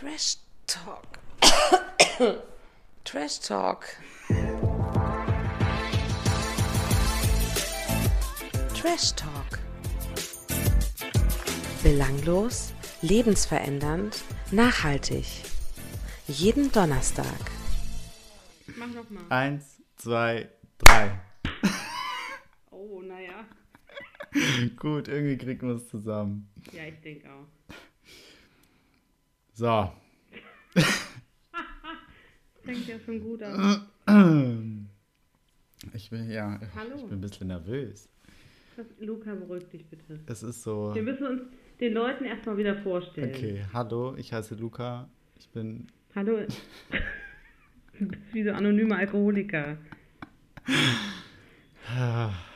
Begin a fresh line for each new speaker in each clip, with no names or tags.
Trash Talk. Trash Talk. Trash Talk. Belanglos, lebensverändernd, nachhaltig. Jeden Donnerstag.
Mach nochmal.
Eins, zwei, drei.
Oh, naja.
Gut, irgendwie kriegen wir es zusammen.
Ja, ich denke auch.
So.
Fängt ja schon gut an.
Ich bin ja,
Hallo.
ich bin ein bisschen nervös.
Luca, beruhig dich bitte.
Es ist so.
Wir müssen uns den Leuten erstmal wieder vorstellen.
Okay, hallo, ich heiße Luca. Ich bin.
Hallo. Du bist wie so anonyme Alkoholiker.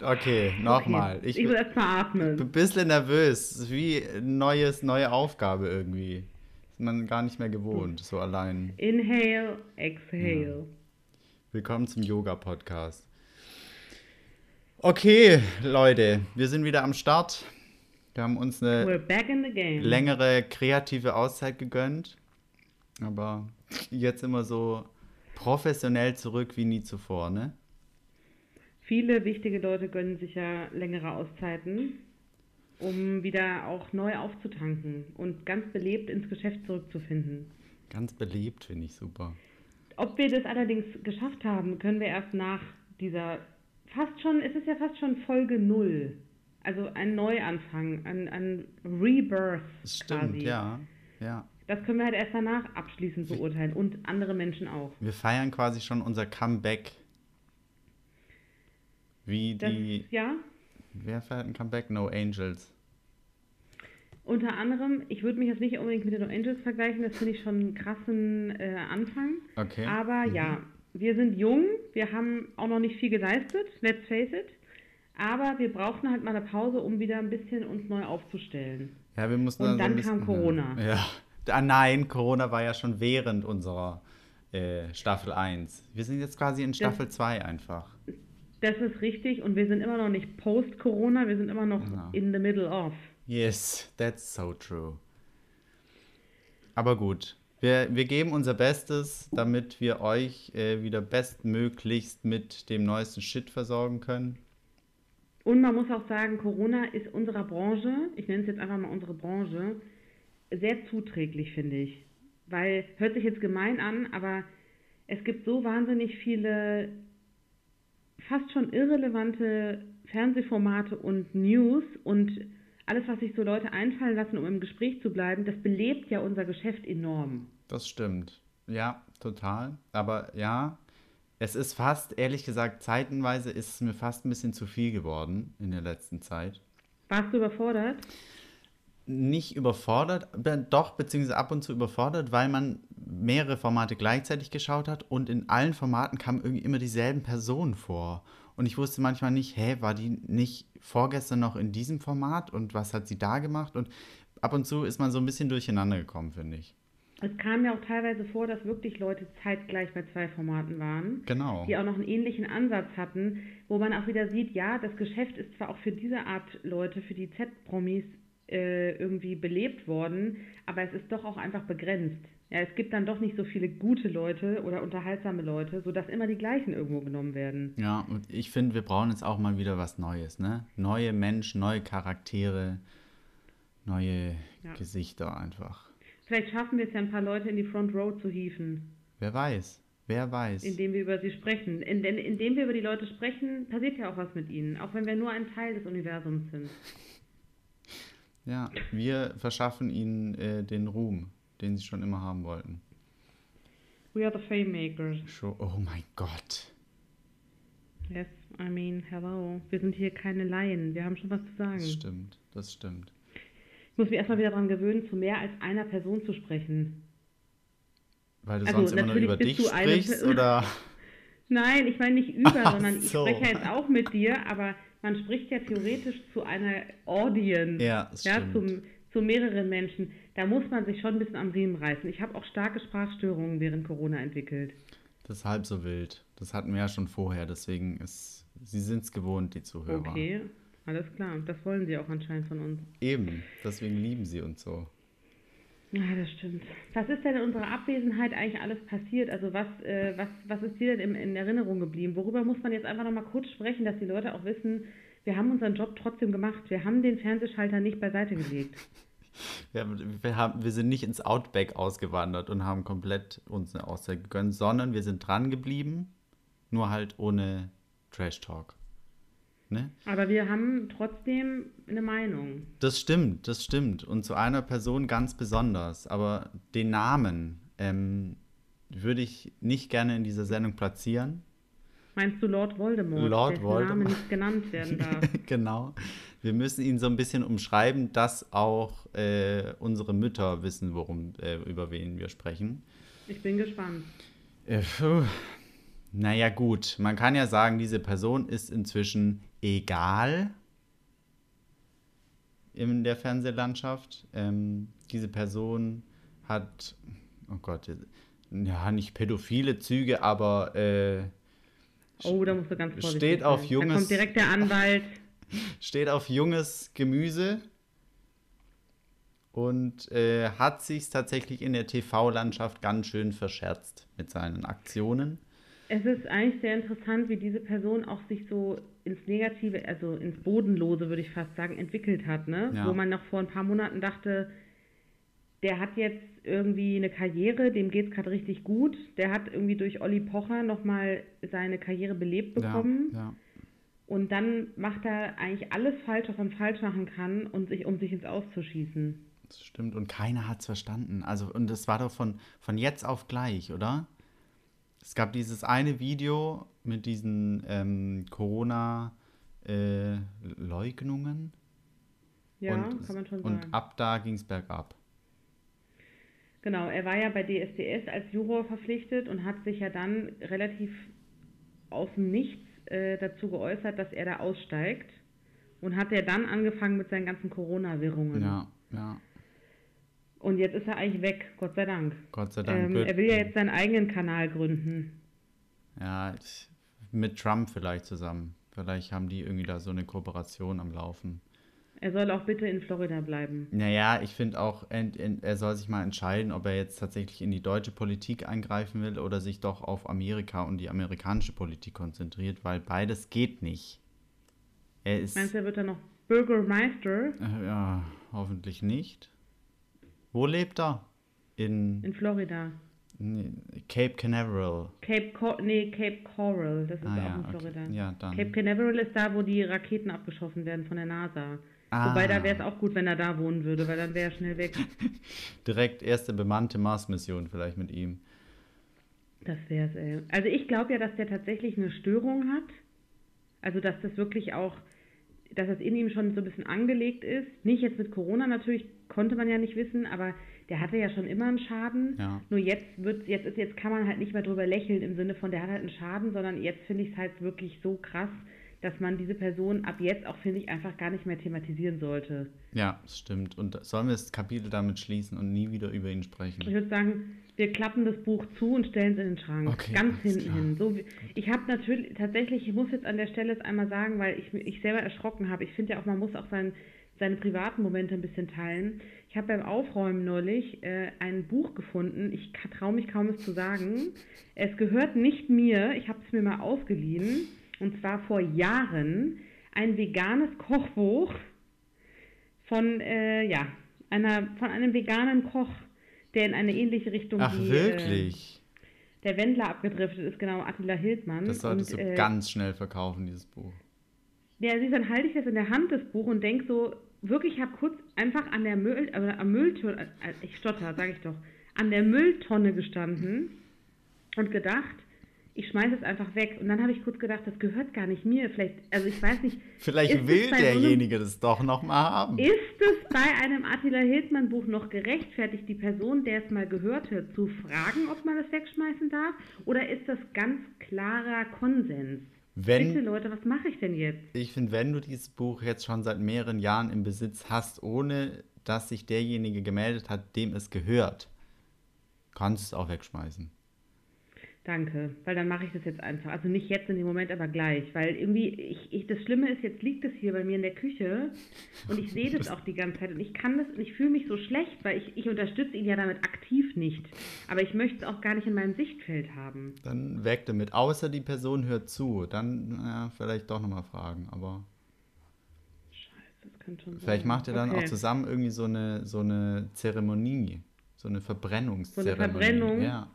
Okay, nochmal.
Ich,
Ich
muss
bin
erstmal atmen.
ein bisschen nervös. Wie neues, neue Aufgabe irgendwie. Ist man gar nicht mehr gewohnt, so allein.
Inhale, exhale.
Willkommen zum Yoga-Podcast. Okay, Leute, wir sind wieder am Start. Wir haben uns eine längere kreative Auszeit gegönnt. Aber jetzt immer so professionell zurück wie nie zuvor, ne?
Viele wichtige Leute gönnen sich ja längere Auszeiten, um wieder auch neu aufzutanken und ganz belebt ins Geschäft zurückzufinden.
Ganz beliebt, finde ich super.
Ob wir das allerdings geschafft haben, können wir erst nach dieser fast schon, es ist ja fast schon Folge null. Also ein Neuanfang, ein, ein Rebirth
Das stimmt,
quasi.
ja. Ja.
Das können wir halt erst danach abschließend beurteilen und andere Menschen auch.
Wir feiern quasi schon unser Comeback. Wie
Das,
die.
ja,
Wer feiert ein Comeback? No Angels.
unter anderem, ich würde mich jetzt nicht unbedingt mit den No Angels vergleichen, das finde ich schon einen krassen äh, Anfang.
Okay.
Aber ja, wir sind jung, wir haben auch noch nicht viel geleistet, let's face it. Aber wir brauchten halt mal eine Pause, um wieder ein bisschen uns neu aufzustellen.
Ja, wir mussten
Und
so ein
dann
bisschen,
kam Corona.
Ja. Ah, nein, Corona war ja schon während unserer äh, Staffel 1. Wir sind jetzt quasi in Staffel 2 einfach.
Das ist richtig und wir sind immer noch nicht post-Corona, wir sind immer noch
Ja.
in the middle of.
Yes, that's so true. Aber gut, wir, wir geben unser Bestes, damit wir euch äh, wieder bestmöglichst mit dem neuesten Shit versorgen können.
Und man muss auch sagen, Corona ist unserer Branche, ich nenne es jetzt einfach mal unsere Branche, sehr zuträglich, finde ich. Weil, hört sich jetzt gemein an, aber es gibt so wahnsinnig viele fast schon irrelevante Fernsehformate und News und alles, was sich so Leute einfallen lassen, um im Gespräch zu bleiben, das belebt ja unser Geschäft enorm.
Das stimmt. Ja, total. Aber ja, es ist fast, ehrlich gesagt, zeitenweise ist es mir fast ein bisschen zu viel geworden in der letzten Zeit.
Warst du überfordert?
Nicht überfordert, be- doch, beziehungsweise ab und zu überfordert, weil man mehrere Formate gleichzeitig geschaut hat und in allen Formaten kamen irgendwie immer dieselben Personen vor. Und ich wusste manchmal nicht, hä, war die nicht vorgestern noch in diesem Format und was hat sie da gemacht? Und ab und zu ist man so ein bisschen durcheinander gekommen, finde ich.
Es kam ja auch teilweise vor, dass wirklich Leute zeitgleich bei zwei Formaten waren.
Genau.
die auch noch einen ähnlichen Ansatz hatten, wo man auch wieder sieht, ja, das Geschäft ist zwar auch für diese Art Leute, für die Z-Promis äh, irgendwie belebt worden, aber es ist doch auch einfach begrenzt. Ja, es gibt dann doch nicht so viele gute Leute oder unterhaltsame Leute, sodass immer die gleichen irgendwo genommen werden.
Ja, und ich finde, wir brauchen jetzt auch mal wieder was Neues, ne? Neue Menschen, neue Charaktere, neue
Ja.
Gesichter einfach.
Vielleicht schaffen wir es ja ein paar Leute in die Front Row zu hieven,
Wer weiß, wer weiß.
indem wir über sie sprechen. In, denn indem wir über die Leute sprechen, passiert ja auch was mit ihnen, auch wenn wir nur ein Teil des Universums sind.
Ja, wir verschaffen ihnen äh, den Ruhm, den sie schon immer haben wollten.
We are the Fame Makers.
Schon, oh mein Gott.
Yes, I mean, hello. Wir sind hier keine Laien. Wir haben schon was zu sagen.
Das stimmt, das stimmt.
Ich muss mich erstmal wieder daran gewöhnen, zu mehr als einer Person zu sprechen.
Weil du
Also,
sonst immer nur über dich sprichst, oder?
Nein, ich meine nicht über,
Ach
sondern ich
so.
spreche ja jetzt auch mit dir, aber man spricht ja theoretisch zu einer Audience.
Ja,
ja zum, zu mehreren Menschen. Da muss man sich schon ein bisschen am Riemen reißen. Ich habe auch starke Sprachstörungen während Corona entwickelt.
Das ist halb so wild. Das hatten wir ja schon vorher, deswegen ist, sie sind es gewohnt, die Zuhörer.
Okay, alles klar. Das wollen sie auch anscheinend von uns.
Eben, deswegen lieben sie uns so.
Ja, das stimmt. Was ist denn in unserer Abwesenheit eigentlich alles passiert? Also was, äh, was, was ist dir denn in, in Erinnerung geblieben? Worüber muss man jetzt einfach nochmal kurz sprechen, dass die Leute auch wissen, wir haben unseren Job trotzdem gemacht. Wir haben den Fernsehschalter nicht beiseite gelegt.
Wir, wir, haben, wir sind nicht ins Outback ausgewandert und haben komplett uns eine Auszeit gegönnt, sondern wir sind dran geblieben, nur halt ohne Trash Talk. Ne?
Aber wir haben trotzdem eine Meinung.
Das stimmt, das stimmt. Und zu einer Person ganz besonders. Aber den Namen ähm, würde ich nicht gerne in dieser Sendung platzieren.
Meinst du Lord Voldemort,
Lord Voldemort.
Name nicht genannt werden darf?
genau. Wir müssen ihn so ein bisschen umschreiben, dass auch äh, unsere Mütter wissen, worum, äh, über wen wir sprechen.
Ich bin gespannt.
Äh, naja, gut. Man kann ja sagen, diese Person ist inzwischen egal in der Fernsehlandschaft. Ähm, diese Person hat, oh Gott, ja, nicht pädophile Züge, aber äh,
Oh, da musst du ganz vorsichtig
steht auf
sein.
junges-
Da kommt direkt der Anwalt.
steht auf junges Gemüse und äh, hat sich tatsächlich in der TV-Landschaft ganz schön verscherzt mit seinen Aktionen.
Es ist eigentlich sehr interessant, wie diese Person auch sich so ins Negative, also ins Bodenlose, würde ich fast sagen, entwickelt hat. Ne?
Ja.
Wo man noch vor ein paar Monaten dachte, der hat jetzt irgendwie eine Karriere, dem geht es gerade richtig gut. Der hat irgendwie durch Olli Pocher nochmal seine Karriere belebt bekommen.
Ja, ja.
Und dann macht er eigentlich alles falsch, was man falsch machen kann, und sich, um sich ins Auszuschießen.
Das stimmt. Und keiner hat es verstanden. Also, und das war doch von, von jetzt auf gleich, oder? Es gab dieses eine Video mit diesen ähm, Corona-Leugnungen.
Ja,
und,
kann man schon
Und
sagen.
ab da ging es bergab.
Genau, er war ja bei DSDS als Juror verpflichtet und hat sich ja dann relativ aus dem Nichts äh, dazu geäußert, dass er da aussteigt. Und hat ja dann angefangen mit seinen ganzen Corona-Wirrungen.
Ja, ja.
Und jetzt ist er eigentlich weg, Gott sei Dank.
Gott sei Dank.
Ähm, er will ja jetzt seinen eigenen Kanal gründen.
Ja, mit Trump vielleicht zusammen. Vielleicht haben die irgendwie da so eine Kooperation am Laufen.
Er soll auch bitte in Florida bleiben.
Naja, ich finde auch, er soll sich mal entscheiden, ob er jetzt tatsächlich in die deutsche Politik eingreifen will oder sich doch auf Amerika und die amerikanische Politik konzentriert, weil beides geht nicht. Er ist.
Meinst du, er wird dann noch Bürgermeister
Äh, ja, hoffentlich nicht. Wo lebt er? In,
in Florida?
Cape Canaveral.
Cape Cor nee, Cape Coral, das ist
Ah
auch
ja,
in
okay.
Florida.
Ja, dann.
Cape Canaveral ist da, wo die Raketen abgeschossen werden von der NASA.
Ah.
Wobei, da wäre es auch gut, wenn er da wohnen würde, weil dann wäre er schnell weg.
Direkt erste bemannte Mars-Mission vielleicht mit ihm.
Das wäre es, ey. Also ich glaube ja, dass der tatsächlich eine Störung hat. Also dass das wirklich auch, dass das in ihm schon so ein bisschen angelegt ist. Nicht jetzt mit Corona natürlich, konnte man ja nicht wissen, aber der hatte ja schon immer einen Schaden.
Ja.
Nur jetzt wird jetzt ist jetzt kann man halt nicht mehr drüber lächeln im Sinne von der hat halt einen Schaden, sondern jetzt finde ich es halt wirklich so krass, dass man diese Person ab jetzt auch finde ich einfach gar nicht mehr thematisieren sollte.
Ja, das stimmt. Und sollen wir das Kapitel damit schließen und nie wieder über ihn sprechen?
Ich würde sagen, wir klappen das Buch zu und stellen es in den Schrank.
Okay,
Ganz hinten
klar.
hin. So wie, ich habe natürlich, tatsächlich, ich muss jetzt an der Stelle es einmal sagen, weil ich ich selber erschrocken habe. Ich finde ja auch, man muss auch sein, seine privaten Momente ein bisschen teilen. Ich habe beim Aufräumen neulich äh, ein Buch gefunden. Ich traue mich kaum es zu sagen. Es gehört nicht mir. Ich habe es mir mal ausgeliehen. Und zwar vor Jahren. Ein veganes Kochbuch von, äh, ja, einer, von einem veganen Koch, der in eine ähnliche Richtung
Ach,
wie
wirklich?
Äh, der Wendler abgedriftet ist, genau, Attila Hildmann.
Das solltest
und,
du
äh,
ganz schnell verkaufen, dieses Buch.
Ja, siehst, dann halte ich das in der Hand, das Buch, und denk so, wirklich, ich habe kurz einfach an der Müll, also am Mülltonne, äh, ich stotter, sage ich doch, an der Mülltonne gestanden und gedacht, ich schmeiße es einfach weg. Und dann habe ich kurz gedacht, das gehört gar nicht mir. Vielleicht, also ich weiß nicht.
Vielleicht will
so einem-
derjenige das doch noch mal haben.
Ist es bei einem Attila Hildmann Buch noch gerechtfertigt, die Person, der es mal gehörte, zu fragen, ob man es wegschmeißen darf? Oder ist das ganz klarer Konsens? Bitte
Wenn,
Leute, was mache ich denn jetzt?
ich finde, wenn du dieses Buch jetzt schon seit mehreren Jahren im Besitz hast, ohne dass sich derjenige gemeldet hat, dem es gehört, kannst du es auch wegschmeißen.
Danke, weil dann mache ich das jetzt einfach. Also nicht jetzt in dem Moment, aber gleich. Weil irgendwie, ich, ich, das Schlimme ist, jetzt liegt es hier bei mir in der Küche und ich sehe das auch die ganze Zeit und ich kann das und ich fühle mich so schlecht, weil ich, ich unterstütze ihn ja damit aktiv nicht. Aber ich möchte es auch gar nicht in meinem Sichtfeld haben.
Dann weg damit. Außer die Person hört zu. Dann ja, vielleicht doch nochmal fragen, aber.
Scheiße, das könnte schon sein.
Vielleicht macht ihr dann
Okay.
auch zusammen irgendwie so eine, so eine Zeremonie. So eine Verbrennungszeremonie.
Verbrennung?
Ja.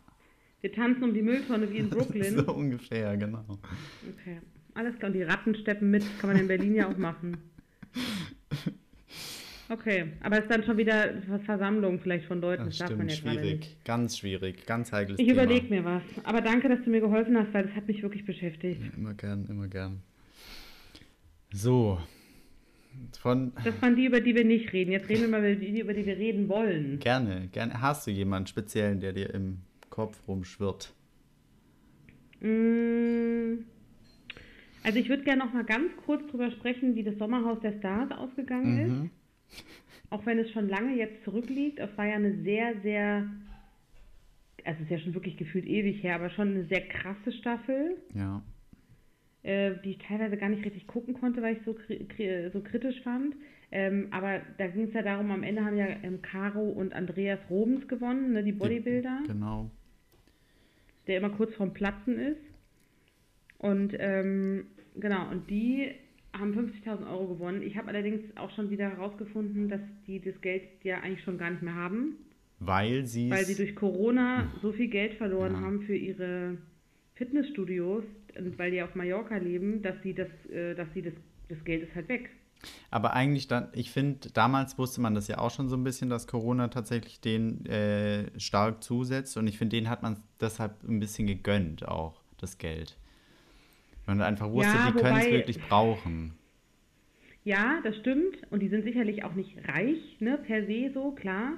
Wir tanzen um die Mülltonne wie in Brooklyn.
so ungefähr, genau.
Okay, alles klar. Und die Ratten steppen mit. Kann man in Berlin ja auch machen. Okay, aber es ist dann schon wieder Versammlung vielleicht von Leuten. Das,
Das
darf man ja
schwierig.
nicht.
Ganz schwierig, ganz heikles
Ich überlege mir was. Aber danke, dass du mir geholfen hast, weil das hat mich wirklich beschäftigt.
Immer gern, immer gern. So. Von
Das waren die, über die wir nicht reden. Jetzt reden wir mal über die, über die wir reden wollen.
gerne, gerne. Hast du jemanden speziellen, der dir im Kopf rumschwirrt?
Mm, Also ich würde gerne noch mal ganz kurz drüber sprechen, wie das Sommerhaus der Stars ausgegangen ist.
Mhm.
Auch wenn es schon lange jetzt zurückliegt. Es war ja eine sehr, sehr, also es ist ja schon wirklich gefühlt ewig her, aber schon eine sehr krasse Staffel,
Ja.
äh, die ich teilweise gar nicht richtig gucken konnte, weil ich so, kri so kritisch fand. Ähm, aber da ging es ja darum, am Ende haben ja ähm, Caro und Andreas Robens gewonnen, ne, die Bodybuilder.
Genau.
Der immer kurz vorm Platzen ist. Und ähm, genau, und die haben 50.000 Euro gewonnen. Ich habe allerdings auch schon wieder herausgefunden, dass die das Geld ja eigentlich schon gar nicht mehr haben,
Weil sie
weil sie durch Corona so viel Geld verloren
Ja.
haben für ihre Fitnessstudios und weil die auf Mallorca leben, dass sie das, äh, dass sie das, das Geld ist halt weg.
Aber eigentlich dann, ich finde, damals wusste man das ja auch schon so ein bisschen, dass Corona tatsächlich den äh, stark zusetzt. Und ich finde, denen hat man deshalb ein bisschen gegönnt, auch das Geld. Man einfach wusste,
Ja,
die können es wirklich brauchen.
Ja, das stimmt. Und die sind sicherlich auch nicht reich, ne, per se so, klar.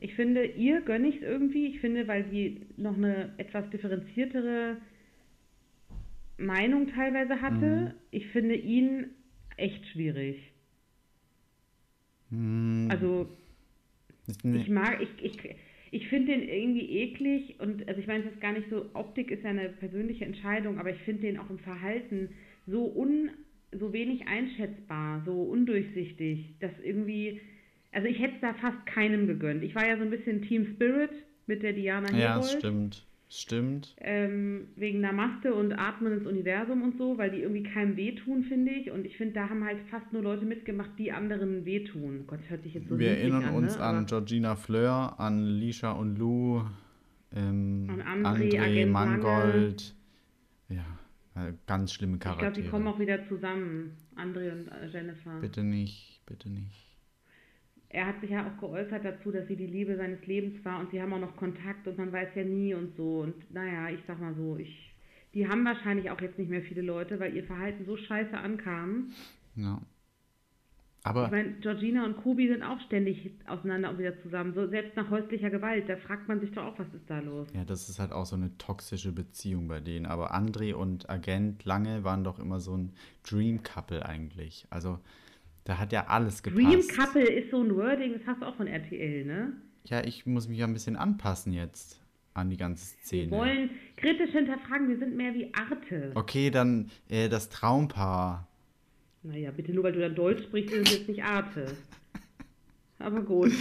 Ich finde, ihr gönne ich es irgendwie. Ich finde, weil die noch eine etwas differenziertere Meinung teilweise hatte. Ich finde ihn echt schwierig.
Hm,
Also,
ich, nee,
ich mag, ich, ich, ich finde den irgendwie eklig und also ich meine, es ist gar nicht so, Optik ist ja eine persönliche Entscheidung, aber ich finde den auch im Verhalten so un, so wenig einschätzbar, so undurchsichtig, dass irgendwie, also ich hätte es da fast keinem gegönnt. Ich war ja so ein bisschen Team Spirit mit der Diana
ja,
Herold.
es stimmt. Stimmt.
Ähm, wegen Namaste und Atmen ins Universum und so, weil die irgendwie keinem wehtun, finde ich. Und ich finde, da haben halt fast nur Leute mitgemacht, die anderen wehtun. Gott, hört sich jetzt so
Wir erinnern
an,
uns
ne?
an Georgina Fleur, an Lisha und Lou, ähm,
An André,
André Mangold. Ja, äh, ganz schlimme
Ich glaube,
Charaktere.
die kommen auch wieder zusammen, André und Jennifer.
Bitte nicht, bitte nicht.
Er hat sich ja auch geäußert dazu, dass sie die Liebe seines Lebens war und sie haben auch noch Kontakt und man weiß ja nie und so. Und naja, ich sag mal so, ich, die haben wahrscheinlich auch jetzt nicht mehr viele Leute, weil ihr Verhalten so scheiße ankam.
Ja.
Ich
Aber
meine, Georgina und Kubi sind auch ständig auseinander und wieder zusammen. So, selbst nach häuslicher Gewalt, da fragt man sich doch auch, was ist da los?
ja, das ist halt auch so eine toxische Beziehung bei denen. Aber André und Agent Lange waren doch immer so ein Dream Couple eigentlich. Also da hat ja alles gepasst.
Dream Couple ist so ein Wording, das hast du auch von RTL, ne?
Ja, ich muss mich ja ein bisschen anpassen jetzt an die ganze
Wir
Szene.
wollen kritisch hinterfragen, wir sind mehr wie Arte.
Okay, dann äh, das Traumpaar.
Naja, bitte nur weil du dann Deutsch sprichst, ist es jetzt nicht Arte. Aber gut.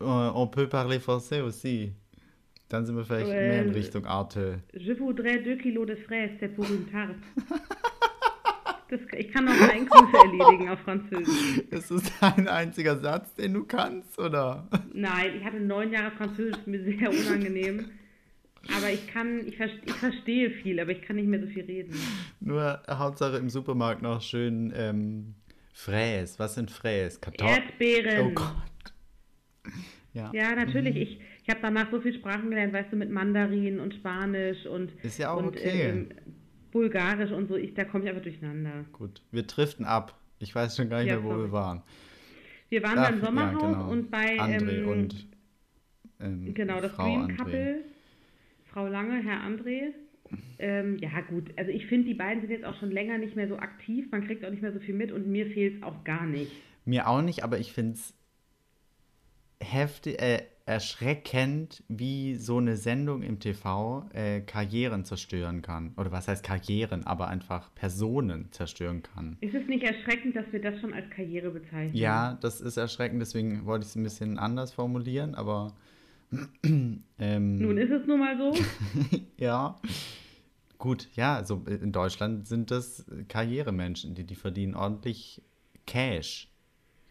Äh, on peut parler français aussi. Dann sind wir vielleicht
Äh,
mehr in Richtung Arte.
Je voudrais deux kilos de fraises, c'est pour une tarte. Das, ich kann noch Einkäufe erledigen auf Französisch.
Ist das ein einziger Satz, den du kannst, oder?
Nein, ich hatte neun Jahre Französisch, mir sehr unangenehm. Aber ich kann, ich, ich verstehe viel, aber ich kann nicht mehr so viel reden.
Nur Hauptsache im Supermarkt noch schön ähm, Fräs. Was sind Fräs? Kartoffeln?
Erdbeeren.
Oh Gott. Ja.
Ja, natürlich. Ich, ich habe danach so viel Sprachen gelernt, weißt du, mit Mandarin und Spanisch und,
Ist ja auch
und
okay.
ähm, Bulgarisch und so. Ich, da komme ich einfach durcheinander.
Gut. Wir driften ab. Ich weiß schon gar nicht
Ja,
mehr, wo
sorry.
wir waren.
Wir waren
Ach,
beim Sommerhaus
ja, genau.
und bei
André
ähm,
und ähm,
genau das
Frau André.
Couple, Frau Lange, Herr André. Ähm, ja gut, also ich finde, die beiden sind jetzt auch schon länger nicht mehr so aktiv. Man kriegt auch nicht mehr so viel mit und mir fehlt es auch gar nicht.
Mir auch nicht, aber ich finde es heftig, äh, erschreckend, wie so eine Sendung im TV äh, Karrieren zerstören kann. Oder was heißt Karrieren, aber einfach Personen zerstören kann.
Ist es nicht erschreckend, dass wir das schon als Karriere bezeichnen?
Ja, das ist erschreckend, deswegen wollte ich es ein bisschen anders formulieren, aber. ähm,
Nun ist es nun mal so.
ja. Gut, ja, also in Deutschland sind das Karrieremenschen, die, die verdienen ordentlich Cash.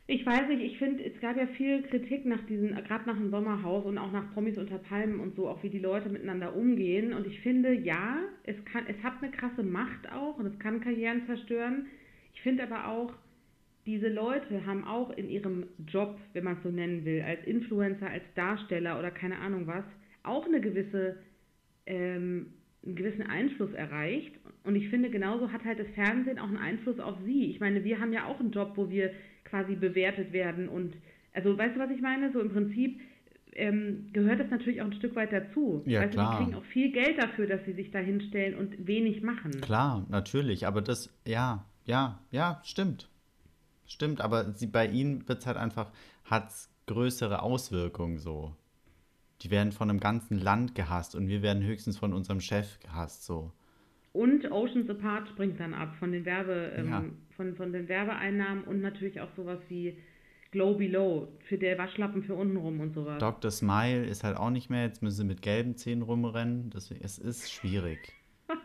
Ich weiß nicht, ich finde, es gab ja viel Kritik nach diesen, gerade nach dem Sommerhaus und auch nach Promis unter Palmen und so, auch wie die Leute miteinander umgehen. Und ich finde, ja, es kann, es hat eine krasse Macht auch und es kann Karrieren zerstören. Ich finde aber auch, diese Leute haben auch in ihrem Job, wenn man es so nennen will, als Influencer, als Darsteller oder keine Ahnung was, auch eine gewisse, ähm, einen gewissen Einfluss erreicht. Und ich finde, genauso hat halt das Fernsehen auch einen Einfluss auf sie. Ich meine, wir haben ja auch einen Job, wo wir quasi bewertet werden. Und also weißt du, was ich meine? So im Prinzip ähm, gehört das natürlich auch ein Stück weit dazu.
Ja,
weißt
klar.
Die kriegen auch viel Geld dafür, dass sie sich da hinstellen und wenig machen.
Klar, natürlich, aber das, ja, ja, ja, stimmt. Stimmt, aber sie, bei ihnen wird es halt einfach, hat größere Auswirkungen so. Die werden von einem ganzen Land gehasst und wir werden höchstens von unserem Chef gehasst so.
Und Oceans Apart springt dann ab von den Werbe, ähm,
Ja.
von, von den Werbeeinnahmen und natürlich auch sowas wie Glow Below für der Waschlappen für untenrum und sowas.
Dr. Smile ist halt auch nicht mehr, jetzt müssen sie mit gelben Zähnen rumrennen. Deswegen, es ist schwierig.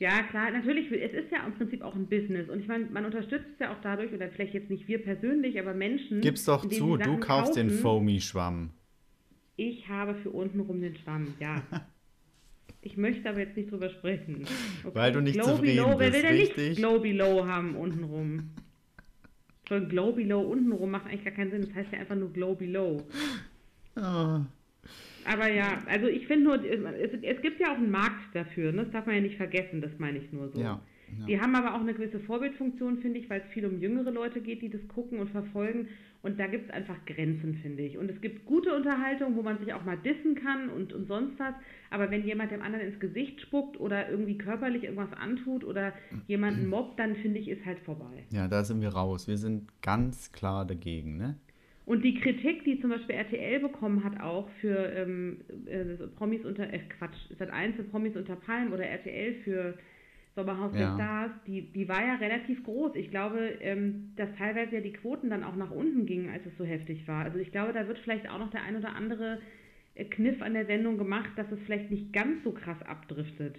Ja, klar, natürlich, es ist ja im Prinzip auch ein Business. Und ich meine, man unterstützt es ja auch dadurch, oder vielleicht jetzt nicht wir persönlich, aber Menschen.
Gib's doch zu, du kaufst den
kaufen.
Foamy-Schwamm.
Ich habe für untenrum den Schwamm, ja. Ich möchte aber jetzt nicht drüber sprechen. Okay.
Weil du nicht
Glow
zufrieden
Below, wer
bist,
will denn nicht
richtig?
Glow Below haben untenrum? Schon Glow Below untenrum macht eigentlich gar keinen Sinn. Das heißt ja einfach nur Glow Below.
Ah,
Aber ja, also ich finde nur, es, es gibt ja auch einen Markt dafür, ne? das darf man ja nicht vergessen, das meine ich nur so.
Ja, ja.
Die haben aber auch eine gewisse Vorbildfunktion, finde ich, weil es viel um jüngere Leute geht, die das gucken und verfolgen. Und da gibt es einfach Grenzen, finde ich. Und es gibt gute Unterhaltung, wo man sich auch mal dissen kann und, und sonst was. Aber wenn jemand dem anderen ins Gesicht spuckt oder irgendwie körperlich irgendwas antut oder jemanden mobbt, dann finde ich, ist halt vorbei.
Ja, da sind wir raus. Wir sind ganz klar dagegen, ne?
Und die Kritik, die zum Beispiel RTL bekommen hat, auch für ähm, äh, Promis unter, äh, Quatsch, Sat 1 für Promis unter Palmen oder RTL für Sommerhaus der
Ja.
Stars, die, die war ja relativ groß. Ich glaube, ähm, dass teilweise ja die Quoten dann auch nach unten gingen, als es so heftig war. Also ich glaube, da wird vielleicht auch noch der ein oder andere äh, Kniff an der Sendung gemacht, dass es vielleicht nicht ganz so krass abdriftet.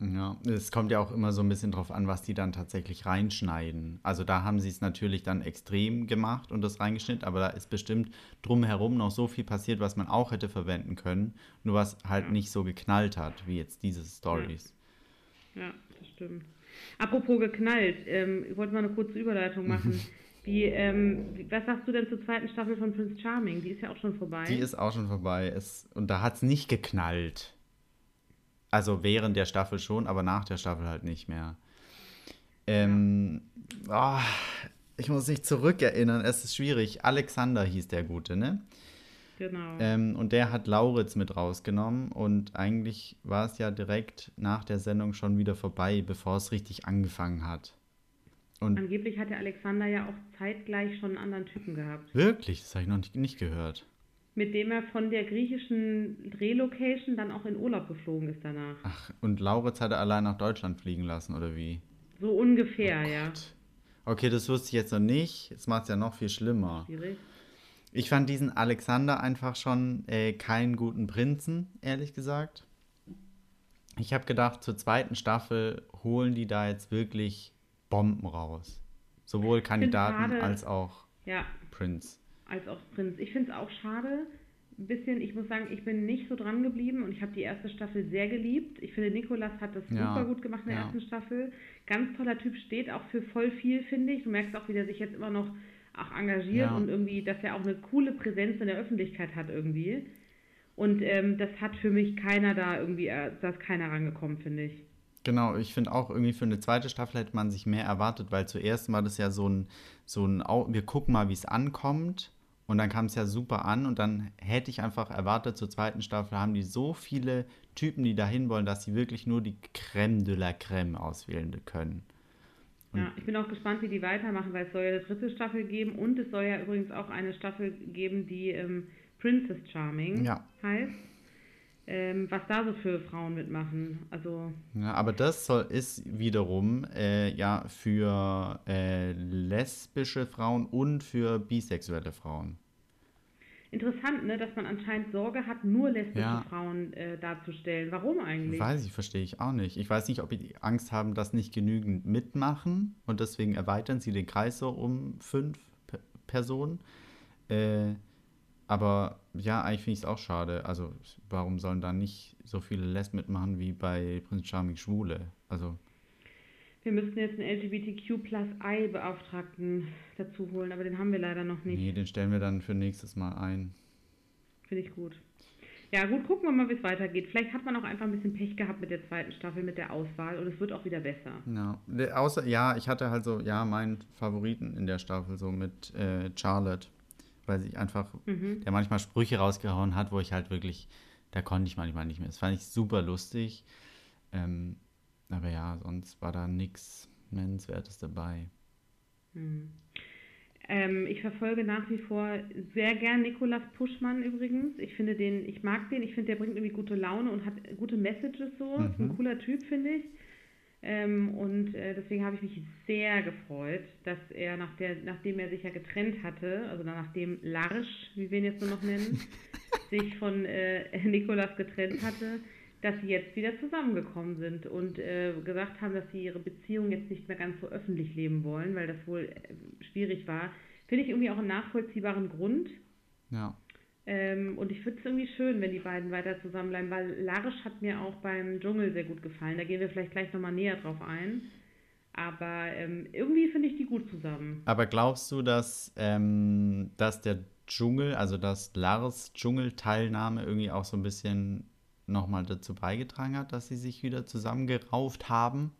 Ja, es kommt ja auch immer so ein bisschen drauf an, was die dann tatsächlich reinschneiden. Also da haben sie es natürlich dann extrem gemacht und das reingeschnitten, aber da ist bestimmt drumherum noch so viel passiert, was man auch hätte verwenden können, nur was halt nicht so geknallt hat, wie jetzt diese Stories.
Ja, das stimmt. Apropos geknallt, ähm, ich wollte mal eine kurze Überleitung machen. Wie, ähm, was sagst du denn zur zweiten Staffel von Prince Charming? Die ist ja auch schon vorbei.
Die ist auch schon vorbei. Es, und da hat es nicht geknallt. Also während der Staffel schon, aber nach der Staffel halt nicht mehr. Ähm, ah, ich muss mich zurückerinnern, es ist schwierig. Alexander hieß der Gute, ne?
Genau.
Ähm, und der hat Lauritz mit rausgenommen und eigentlich war es ja direkt nach der Sendung schon wieder vorbei, bevor es richtig angefangen hat. Und
Angeblich hat der Alexander ja auch zeitgleich schon einen anderen Typen gehabt,
wirklich, das habe ich noch nicht, nicht gehört.
mit dem er von der griechischen Drehlocation dann auch in Urlaub geflogen ist danach.
Ach, und Lauritz hat er allein nach Deutschland fliegen lassen, oder wie?
So ungefähr, ja.
Gott. Okay, das wusste ich jetzt noch nicht. Jetzt macht es ja noch viel schlimmer.
Schwierig.
Ich fand diesen Alexander einfach schon äh, keinen guten Prinzen, ehrlich gesagt. Ich habe gedacht, zur zweiten Staffel holen die da jetzt wirklich Bomben raus. Sowohl Kandidaten als auch
Ja,
Prinz.
als auch Prinz. Ich finde es auch schade. Ein bisschen, ich muss sagen, ich bin nicht so dran geblieben und ich habe die erste Staffel sehr geliebt. Ich finde, Nikolas hat das
Ja,
super gut gemacht in der
ja.
ersten Staffel. Ganz toller Typ, steht auch für voll viel, finde ich. Du merkst auch, wie der sich jetzt immer noch auch engagiert
Ja.
und irgendwie, dass er auch eine coole Präsenz in der Öffentlichkeit hat irgendwie. Und ähm, das hat für mich keiner da irgendwie, äh, da ist keiner rangekommen, finde ich.
Genau, ich finde auch irgendwie für eine zweite Staffel hätte man sich mehr erwartet, weil zuerst war das ja so ein, so ein, wir gucken mal, wie es ankommt. Und dann kam es ja super an und dann hätte ich einfach erwartet, zur zweiten Staffel haben die so viele Typen, die dahin wollen, dass sie wirklich nur die Crème de la Crème auswählen können.
Ja, ich bin auch gespannt, wie die weitermachen, weil es soll ja eine dritte Staffel geben und es soll ja übrigens auch eine Staffel geben, die ähm, Princess Charming
Ja.
heißt. Ähm, was da so für Frauen mitmachen. Also,
Ja, aber das soll, ist wiederum äh, ja für äh, lesbische Frauen und für bisexuelle Frauen.
Interessant, ne, dass man anscheinend Sorge hat, nur lesbische
Ja.
Frauen äh, darzustellen. Warum eigentlich?
Weiß ich, verstehe ich auch nicht. Ich weiß nicht, ob die Angst haben, dass nicht genügend mitmachen und deswegen erweitern sie den Kreis so um fünf P Personen. Äh, aber ja, eigentlich finde ich es auch schade. Also, warum sollen da nicht so viele Lesben mitmachen wie bei Prinz Charming Schwule? Also,
Wir müssten jetzt einen LGBTQ plus I-Beauftragten dazu holen, aber den haben wir leider noch nicht.
nee, den stellen wir dann für nächstes Mal ein.
Finde ich gut. Ja, gut, gucken wir mal, wie es weitergeht. Vielleicht hat man auch einfach ein bisschen Pech gehabt mit der zweiten Staffel, mit der Auswahl und es wird auch wieder besser.
Ja, außer, ja, ich hatte halt so, ja, meinen Favoriten in der Staffel, so mit äh, Charlotte, weil sie einfach,
Mhm.
der manchmal Sprüche rausgehauen hat, wo ich halt wirklich, da konnte ich manchmal nicht mehr. Das fand ich super lustig. Ähm, aber ja, sonst war da nichts Nennenswertes dabei.
Ähm, ich verfolge nach wie vor sehr gern Nikolas Puschmann übrigens. Ich finde den, ich mag den, ich finde, der bringt irgendwie gute Laune und hat gute Messages so. Ist ein cooler Typ, finde ich. Ähm, und äh, deswegen habe ich mich sehr gefreut, dass er, nach der, nachdem er sich ja getrennt hatte, also nachdem Larsch, wie wir ihn jetzt nur noch nennen, sich von äh, Nikolas getrennt hatte, dass sie jetzt wieder zusammengekommen sind und äh, gesagt haben, dass sie ihre Beziehung jetzt nicht mehr ganz so öffentlich leben wollen, weil das wohl äh, schwierig war. Finde ich irgendwie auch einen nachvollziehbaren Grund.
Ja,
Ähm, und ich finde es irgendwie schön, wenn die beiden weiter zusammenbleiben, weil Larisch hat mir auch beim Dschungel sehr gut gefallen. Da gehen wir vielleicht gleich nochmal näher drauf ein. Aber ähm, irgendwie finde ich die gut zusammen.
aber glaubst du, dass, ähm, dass der Dschungel, also dass Lars Dschungelteilnahme irgendwie auch so ein bisschen nochmal dazu beigetragen hat, dass sie sich wieder zusammengerauft haben?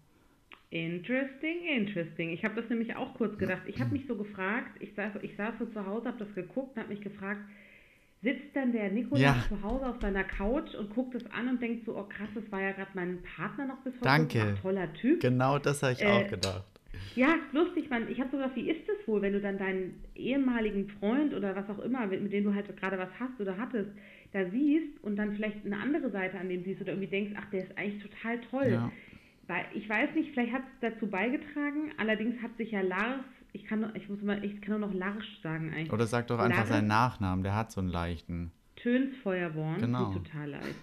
Interesting, interesting. Ich habe das nämlich auch kurz gedacht. Ich habe mich so gefragt, ich saß, ich saß so zu Hause, habe das geguckt und habe mich gefragt, sitzt dann der Nikolaus
Ja.
zu Hause auf seiner Couch und guckt es an und denkt so, oh krass, das war ja gerade mein Partner noch bis vor
Danke.
Ach, toller Typ.
Genau das habe ich
Äh,
auch gedacht.
Ja, lustig, man. Ich habe so gedacht, wie ist es wohl, wenn du dann deinen ehemaligen Freund oder was auch immer, mit, mit dem du halt gerade was hast oder hattest, da siehst und dann vielleicht eine andere Seite an dem siehst oder irgendwie denkst, ach, der ist eigentlich total toll.
Ja.
Weil ich weiß nicht, vielleicht hat es dazu beigetragen. Allerdings hat sich ja Lars, ich kann, nur- ich muss mal, ich kann nur noch Larsch sagen eigentlich.
Oder sag doch einfach
Lars
seinen Nachnamen, der hat so einen leichten.
Töns Feuerborn,
Genau.
total leid,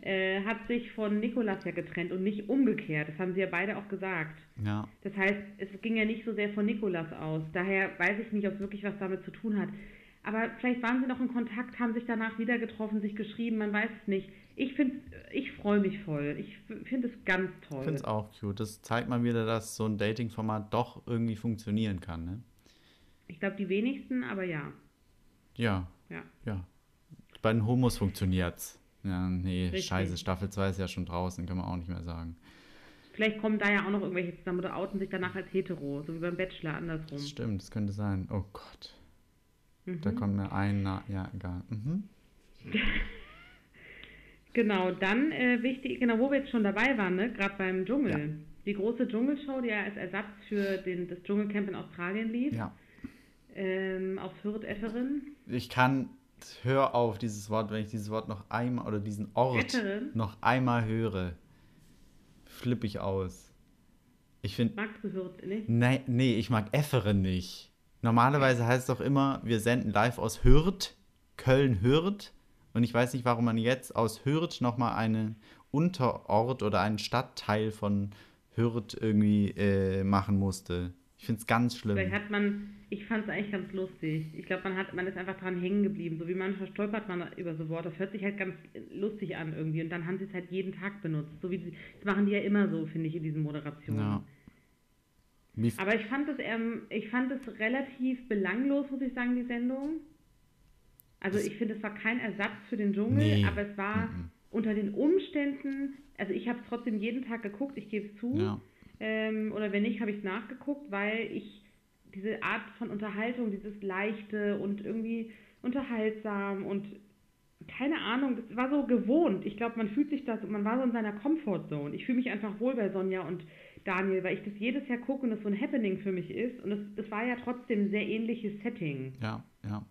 äh, hat sich von Nikolas ja getrennt und nicht umgekehrt. Das haben sie ja beide auch gesagt.
Ja.
Das heißt, es ging ja nicht so sehr von Nikolas aus. Daher weiß ich nicht, ob es wirklich was damit zu tun hat. Aber vielleicht waren sie noch in Kontakt, haben sich danach wieder getroffen, sich geschrieben, man weiß es nicht. Ich finde, ich freue mich voll. Ich finde es ganz toll.
Ich finde es auch cute. Das zeigt mal wieder, dass so ein Dating-Format doch irgendwie funktionieren kann, ne?
Ich glaube, die wenigsten, aber ja.
Ja,
Ja.
ja. Bei den Homos funktioniert's. Ja, nee,
Richtig.
scheiße, Staffel 2 ist ja schon draußen, kann man auch nicht mehr sagen.
Vielleicht kommen da ja auch noch irgendwelche zusammen oder outen sich danach als hetero, so wie beim Bachelor andersrum.
Das stimmt, das könnte sein. Oh Gott.
Mhm.
Da kommt mir ein, na, ja, egal. Mhm.
Genau, dann äh, wichtig, genau, wo wir jetzt schon dabei waren, ne? gerade beim Dschungel.
Ja.
Die große Dschungelshow, die ja als Ersatz für den, das Dschungelcamp in Australien lief,
Ja.
ähm, auf Hürth Efferen.
Ich kann, hör auf dieses Wort, wenn ich dieses Wort noch einmal, oder diesen Ort
Etteren?
noch einmal höre, flippe ich aus. Ich finde,
Magst du Hürth nicht?
nee, nee, ich mag Efferen nicht. Normalerweise heißt es doch immer, wir senden live aus Hürth, Köln-Hürth. Und ich weiß nicht, warum man jetzt aus Hürth nochmal einen Unterort oder einen Stadtteil von Hürth irgendwie äh, machen musste. Ich finde es ganz schlimm.
Vielleicht hat man, ich fand es eigentlich ganz lustig. Ich glaube, man hat, man ist einfach dran hängen geblieben. So wie manchmal stolpert man über so Worte. Das hört sich halt ganz lustig an irgendwie. Und dann haben sie es halt jeden Tag benutzt. So wie sie, das machen die ja immer so, finde ich, in diesen Moderationen.
Ja.
Aber ich fand es, ähm, ich fand es relativ belanglos, muss ich sagen, die Sendung. Also ich finde, es war kein Ersatz für den Dschungel,
Nee.
aber es war
Mhm.
unter den Umständen, also ich habe es trotzdem jeden Tag geguckt, ich gebe es zu.
Ja.
Ähm, oder wenn nicht, habe ich es nachgeguckt, weil ich diese Art von Unterhaltung, dieses leichte und irgendwie unterhaltsam und keine Ahnung, das war so gewohnt. Ich glaube, man fühlt sich das, man war so in seiner Comfortzone. Ich fühle mich einfach wohl bei Sonja und Daniel, weil ich das jedes Jahr gucke und das so ein Happening für mich ist. Und es, es war ja trotzdem ein sehr ähnliches Setting.
Ja, ja.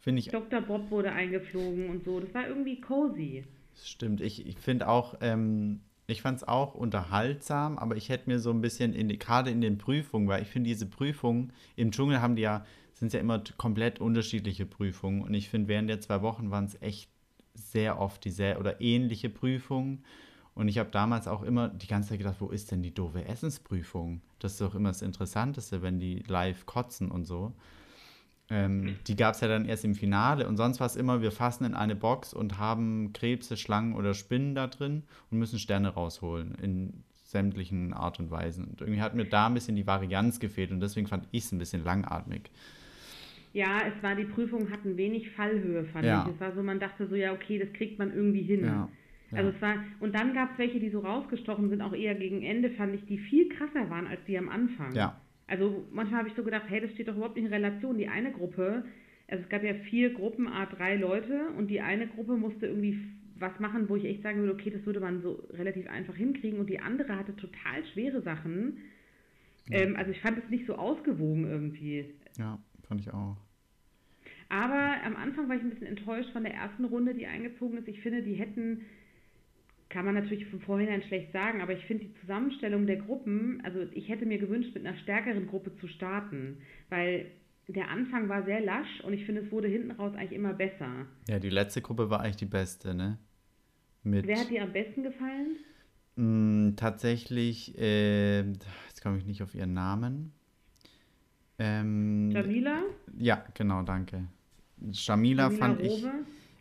Finde ich.
Dr. Bob wurde eingeflogen und so. Das war irgendwie cozy.
Das stimmt. Ich, ich finde auch, ähm, ich fand es auch unterhaltsam, aber ich hätte mir so ein bisschen, in gerade in den Prüfungen, weil ich finde, diese Prüfungen im Dschungel haben die ja, sind ja immer komplett unterschiedliche Prüfungen. Und ich finde, während der zwei Wochen waren es echt sehr oft diese oder ähnliche Prüfungen. Und ich habe damals auch immer die ganze Zeit gedacht, wo ist denn die doofe Essensprüfung? Das ist doch immer das Interessanteste, wenn die live kotzen und so. Ähm, die gab es ja dann erst im Finale und sonst war es immer, wir fassen in eine Box und haben Krebse, Schlangen oder Spinnen da drin und müssen Sterne rausholen in sämtlichen Art und Weisen. Und irgendwie hat mir da ein bisschen die Varianz gefehlt und deswegen fand ich es ein bisschen langatmig.
Ja, es war, die Prüfungen hatten wenig Fallhöhe, fand
Ja.
ich. Es war so, man dachte so, ja, okay, das kriegt man irgendwie hin.
Ja, ja.
Also es war, und dann gab es welche, die so rausgestochen sind, auch eher gegen Ende, fand ich, die viel krasser waren als die am Anfang.
Ja.
Also manchmal habe ich so gedacht, hey, das steht doch überhaupt nicht in Relation. Die eine Gruppe, also es gab ja vier Gruppen, a drei Leute, und die eine Gruppe musste irgendwie was machen, wo ich echt sagen würde, okay, das würde man so relativ einfach hinkriegen, und die andere hatte total schwere Sachen. Ähm, also ich fand es nicht so ausgewogen irgendwie.
Ja, fand ich auch.
Aber am Anfang war ich ein bisschen enttäuscht von der ersten Runde, die eingezogen ist. Ich finde, die hätten, kann man natürlich von vorhinein schlecht sagen, aber ich finde die Zusammenstellung der Gruppen, also ich hätte mir gewünscht, mit einer stärkeren Gruppe zu starten, weil der Anfang war sehr lasch und ich finde, es wurde hinten raus eigentlich immer besser.
Ja, die letzte Gruppe war eigentlich die beste, ne? Mit
Wer hat dir am besten gefallen?
mh, tatsächlich, äh, jetzt komme ich nicht auf ihren Namen. Ähm,
Jamila?
ja, genau, danke. Shamila
Jamila
fand ich,
Rowe?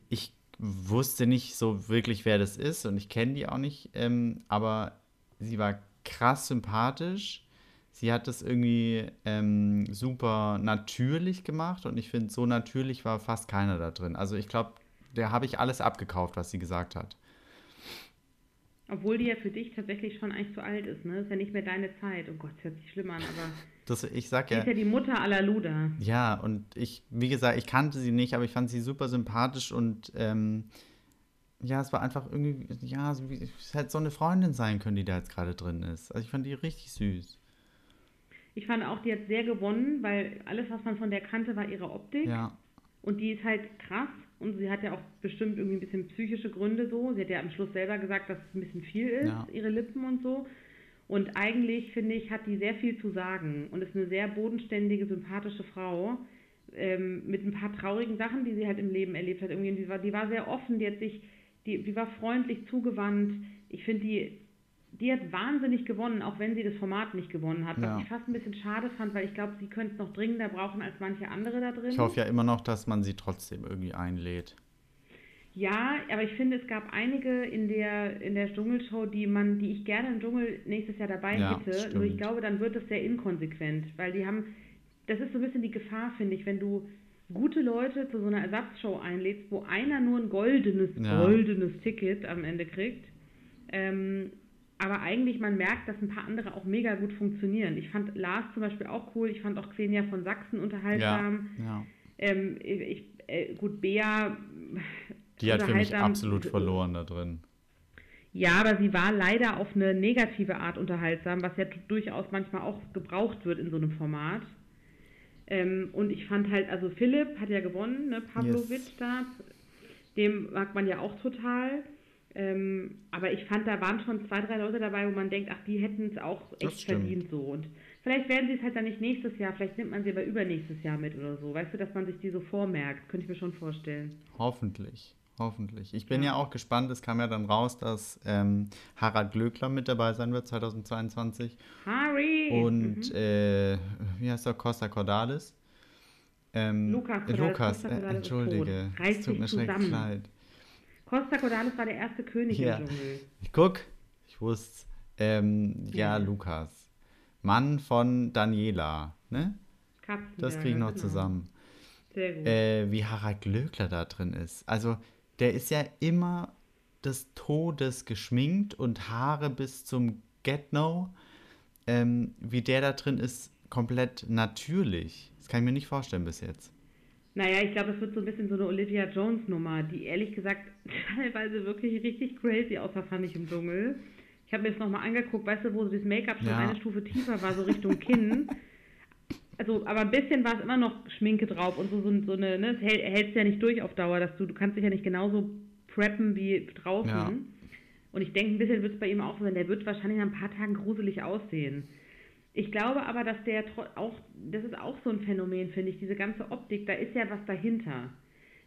ich wusste nicht so wirklich, wer das ist und ich kenne die auch nicht, ähm, aber sie war krass sympathisch. Sie hat das irgendwie ähm, super natürlich gemacht und ich finde, so natürlich war fast keiner da drin. Also ich glaube, der habe ich alles abgekauft, was sie gesagt hat.
Obwohl die ja für dich tatsächlich schon eigentlich zu alt ist, ne? Ist ja nicht mehr deine Zeit. Oh Gott, das hört sich schlimm an, aber
Das, ich sag
sie
ja,
ist ja die Mutter aller Luder.
ja, und ich, wie gesagt, ich kannte sie nicht, aber ich fand sie super sympathisch und ähm, ja, es war einfach irgendwie, ja, es hätte so eine Freundin sein können, die da jetzt gerade drin ist. Also ich fand die richtig süß.
Ich fand auch, die hat sehr gewonnen, weil alles, was man von der kannte, war ihre Optik.
Ja,
Und die ist halt krass und sie hat ja auch bestimmt irgendwie ein bisschen psychische Gründe so. Sie hat ja am Schluss selber gesagt, dass es ein bisschen viel ist,
Ja.
ihre Lippen und so. Und eigentlich, finde ich, hat die sehr viel zu sagen und ist eine sehr bodenständige, sympathische Frau ähm, mit ein paar traurigen Sachen, die sie halt im Leben erlebt hat. Irgendwie, die war, die war sehr offen, die hat sich, die, die war freundlich zugewandt. Ich finde, die, die hat wahnsinnig gewonnen, auch wenn sie das Format nicht gewonnen hat.
Ja.
Was ich fast ein bisschen schade fand, weil ich glaube, sie könnte es noch dringender brauchen als manche andere da drin.
ich hoffe ja immer noch, dass man sie trotzdem irgendwie einlädt.
Ja, aber ich finde, es gab einige in der, in der Dschungelshow, die man, die ich gerne im Dschungel nächstes Jahr dabei
Ja,
hätte.
stimmt.
Nur ich glaube, dann wird es sehr inkonsequent, weil die haben, das ist so ein bisschen die Gefahr, finde ich, wenn du gute Leute zu so einer Ersatzshow einlädst, wo einer nur ein goldenes,
Ja.
goldenes Ticket am Ende kriegt. Ähm, aber eigentlich, man merkt, dass ein paar andere auch mega gut funktionieren. Ich fand Lars zum Beispiel auch cool. Ich fand auch Xenia von Sachsen
Ja,
unterhaltsam.
ja.
Ähm, ich, äh, gut, Bea.
Die hat für mich
unterhaltsam.
absolut verloren da drin.
Ja, aber sie war leider auf eine negative Art unterhaltsam, was ja durchaus manchmal auch gebraucht wird in so einem Format. Ähm, und ich fand halt, also Philipp hat ja gewonnen, ne, Pavlovic
Yes.
da. Dem mag man ja auch total. Ähm, aber ich fand, da waren schon zwei, drei Leute dabei, wo man denkt, ach, die hätten es auch echt verdient so. Und vielleicht werden sie es halt dann nicht nächstes Jahr, vielleicht nimmt man sie aber übernächstes Jahr mit oder so. Weißt du, dass man sich die so vormerkt, könnte ich mir schon vorstellen.
Hoffentlich. Hoffentlich. Ich bin ja.
Ja.
auch gespannt. Es kam ja dann raus, dass ähm, Harald Glöckler mit dabei sein wird 2022.
Harry!
Und
Mhm.
äh, wie heißt er? Costa Cordalis. Ähm,
Lukas
äh,
Cordalis,
Lukas, äh, entschuldige. Es tut mir schrecklich leid.
Costa Cordalis war der erste König
Ja.
im Dschungel.
Ich guck, ich wusste. Ähm, ja,
Ja.
Lukas. Mann von Daniela, ne?
Katzenberger,
Das kriege ich noch
genau.
zusammen.
Sehr gut.
äh, wie Harald Glöckler da drin ist. Also, der ist ja immer des Todes geschminkt und Haare bis zum Get-No. Ähm, wie der da drin ist, komplett natürlich. Das kann ich mir nicht vorstellen bis jetzt.
Naja, ich glaube, das wird so ein bisschen so eine Olivia Jones-Nummer, die ehrlich gesagt teilweise wirklich richtig crazy aussah, fand ich im Dschungel. Ich habe mir das nochmal angeguckt, weißt du, wo so das Make-up schon
Ja.
eine Stufe tiefer war, so Richtung Kinn. Also, aber ein bisschen war es immer noch Schminke drauf und so, so, so eine, ne, es hält, hältst ja nicht durch auf Dauer, dass du, du kannst dich ja nicht genauso preppen wie draußen.
Ja.
Und ich denke, ein bisschen wird es bei ihm auch so sein. Der wird wahrscheinlich nach ein paar Tagen gruselig aussehen. Ich glaube aber, dass der auch, das ist auch so ein Phänomen, finde ich, diese ganze Optik, da ist ja was dahinter.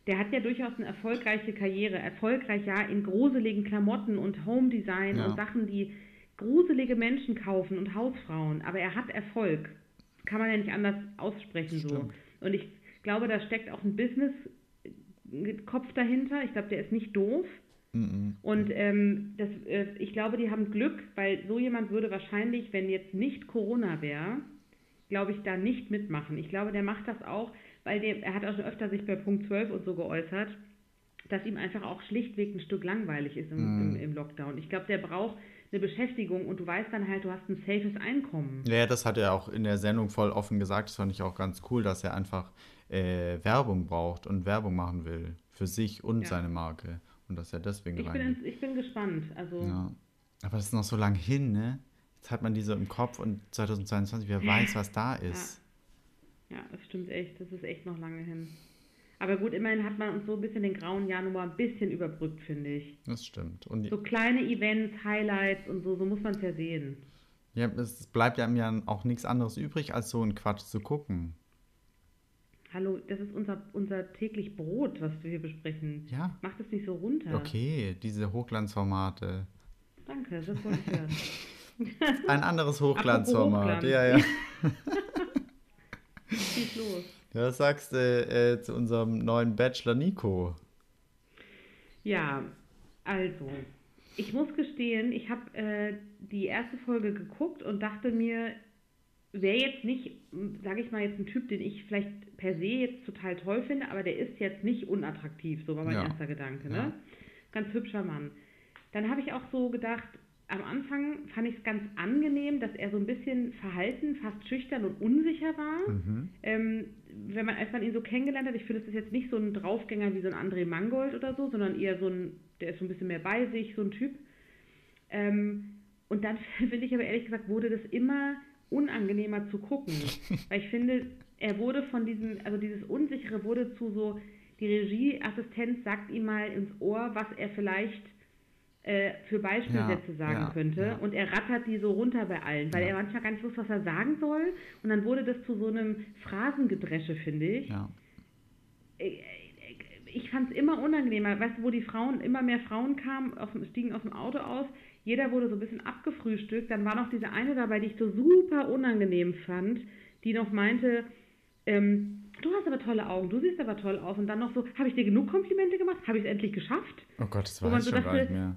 Der hat ja durchaus eine erfolgreiche Karriere. Erfolgreich ja in gruseligen Klamotten und Home Design
Ja.
und Sachen, die gruselige Menschen kaufen und Hausfrauen. Aber er hat Erfolg. Kann man ja nicht anders aussprechen so.
Stimmt.
Und ich glaube, da steckt auch ein Business-Kopf dahinter. Ich glaube, der ist nicht doof.
Mhm.
Und ähm, das, äh, ich glaube, die haben Glück, weil so jemand würde wahrscheinlich, wenn jetzt nicht Corona wäre, glaube ich, da nicht mitmachen. Ich glaube, der macht das auch, weil der, er hat auch schon öfter sich bei Punkt 12 und so geäußert, dass ihm einfach auch schlichtweg ein Stück langweilig ist im, im, im Lockdown. Ich glaube, der braucht eine Beschäftigung und du weißt dann halt, du hast ein safes Einkommen.
Ja, das hat er auch in der Sendung voll offen gesagt. Das fand ich auch ganz cool, dass er einfach äh, Werbung braucht und Werbung machen will für sich und
Ja.
seine Marke. Und dass er deswegen
Ich bin,
reingeht.
ins- ich bin gespannt. Also,
Ja. Aber das ist noch so lang hin, ne? Jetzt hat man die so im Kopf und 2022, wer weiß, was da ist.
ja, das stimmt echt. Das ist echt noch lange hin. Aber gut, immerhin hat man uns so ein bisschen den grauen Januar ein bisschen überbrückt, finde ich.
Das stimmt. Und
So kleine Events, Highlights und so, so muss man es ja sehen.
ja, es bleibt ja im Jahr auch nichts anderes übrig, als so einen Quatsch zu gucken.
Hallo, das ist unser, unser täglich Brot, was wir hier besprechen.
Ja.
Mach das nicht so runter.
Okay, diese Hochglanzformate.
Danke, das wollte ich hören.
Ein anderes Hochglanzformat.
Hochglanz.
Ja, ja.
Schieß los.
Ja, Was sagst du äh, zu unserem neuen Bachelor Nico?
Ja, also, ich muss gestehen, ich habe äh, die erste Folge geguckt und dachte mir, wäre jetzt nicht, sage ich mal, jetzt ein Typ, den ich vielleicht per se jetzt total toll finde, aber der ist jetzt nicht unattraktiv, so war mein
Ja.
erster Gedanke, ne?
Ja.
Ganz hübscher Mann. Dann habe ich auch so gedacht, am Anfang fand ich es ganz angenehm, dass er so ein bisschen verhalten, fast schüchtern und unsicher war.
Mhm.
Ähm, wenn man, als man ihn so kennengelernt hat, ich finde, das ist jetzt nicht so ein Draufgänger wie so ein André Mangold oder so, sondern eher so ein, der ist so ein bisschen mehr bei sich, so ein Typ. Ähm, und dann finde ich aber ehrlich gesagt, wurde das immer unangenehmer zu gucken. Weil ich finde, er wurde von diesem, also dieses Unsichere wurde zu so, die Regieassistenz sagt ihm mal ins Ohr, was er vielleicht äh, für Beispielsätze
Ja,
sagen
ja,
könnte.
ja.
Und er rattert die so runter bei allen, weil er manchmal gar nicht wusste, was er sagen soll. Und dann wurde das zu so einem Phrasengedresche, finde ich.
Ja.
Ich fand es immer unangenehmer. Weißt du, wo die Frauen, immer mehr Frauen kamen, dem- stiegen aus dem Auto aus, jeder wurde so ein bisschen abgefrühstückt. Dann war noch diese eine dabei, die ich so super unangenehm fand, die noch meinte, ähm, du hast aber tolle Augen, du siehst aber toll aus. Und dann noch so, habe ich dir genug Komplimente gemacht? Habe ich es endlich geschafft?
Oh Gott, das weiß ich
so
schon gar
dachte,
nicht mehr.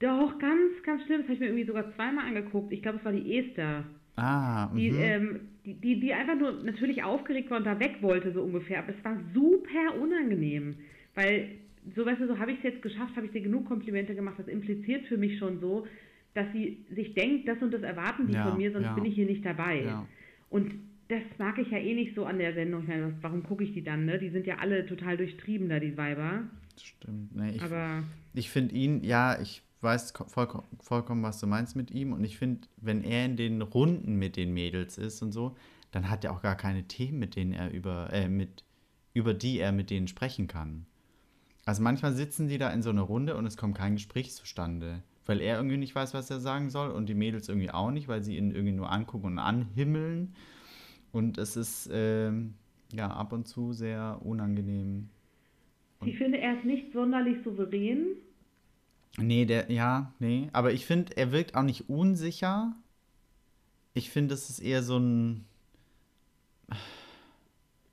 Doch, ganz, ganz schlimm. Das habe ich mir irgendwie sogar zweimal angeguckt. Ich glaube, es war die Esther.
Ah,
Die,
mhm.
ähm, die, die, die einfach nur natürlich aufgeregt war und da weg wollte, so ungefähr. Aber es war super unangenehm. Weil, so weißt du, so habe ich es jetzt geschafft, habe ich dir genug Komplimente gemacht. Das impliziert für mich schon so, dass sie sich denkt, das und das erwarten die
Ja,
von mir, sonst
ja.
bin ich hier nicht dabei.
Ja.
Und das mag ich ja eh nicht so an der Sendung. Ich meine, warum gucke ich die dann, ne? Die sind ja alle total durchtrieben da, die Weiber.
Stimmt. Nee, ich
Aber
ich finde ihn, ja, ich weiß ko- vollkommen, vollkommen, was du meinst mit ihm. Und ich finde, wenn er in den Runden mit den Mädels ist und so, dann hat er auch gar keine Themen, mit denen er über, äh, mit, über die er mit denen sprechen kann. Also manchmal sitzen die da in so einer Runde und es kommt kein Gespräch zustande. Weil er irgendwie nicht weiß, was er sagen soll und die Mädels irgendwie auch nicht, weil sie ihn irgendwie nur angucken und anhimmeln. Und es ist ähm, ja ab und zu sehr unangenehm.
ich finde, er ist nicht sonderlich souverän.
Nee, der, ja, nee. Aber ich finde, er wirkt auch nicht unsicher. Ich finde, es ist eher so ein.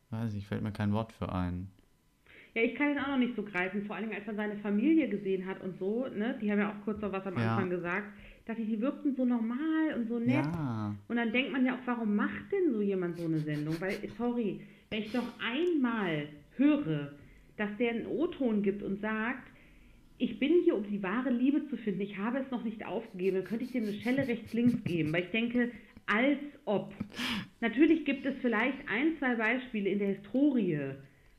Weiß ich, fällt mir kein Wort für ein.
Ja, ich kann ihn auch noch nicht so greifen, vor Dingen, als man seine Familie gesehen hat und so, ne, die haben ja auch kurz noch was am
Ja.
Anfang gesagt, dachte ich, die wirkten so normal und so nett.
Ja.
Und dann denkt man ja auch, warum macht denn so jemand so eine Sendung? Weil, sorry, wenn ich doch einmal höre, dass der einen O-Ton gibt und sagt, ich bin hier, um die wahre Liebe zu finden, ich habe es noch nicht aufgegeben, dann könnte ich dem eine Schelle rechts-links geben, weil ich denke, als ob. Natürlich gibt es vielleicht ein, zwei Beispiele in der Historie,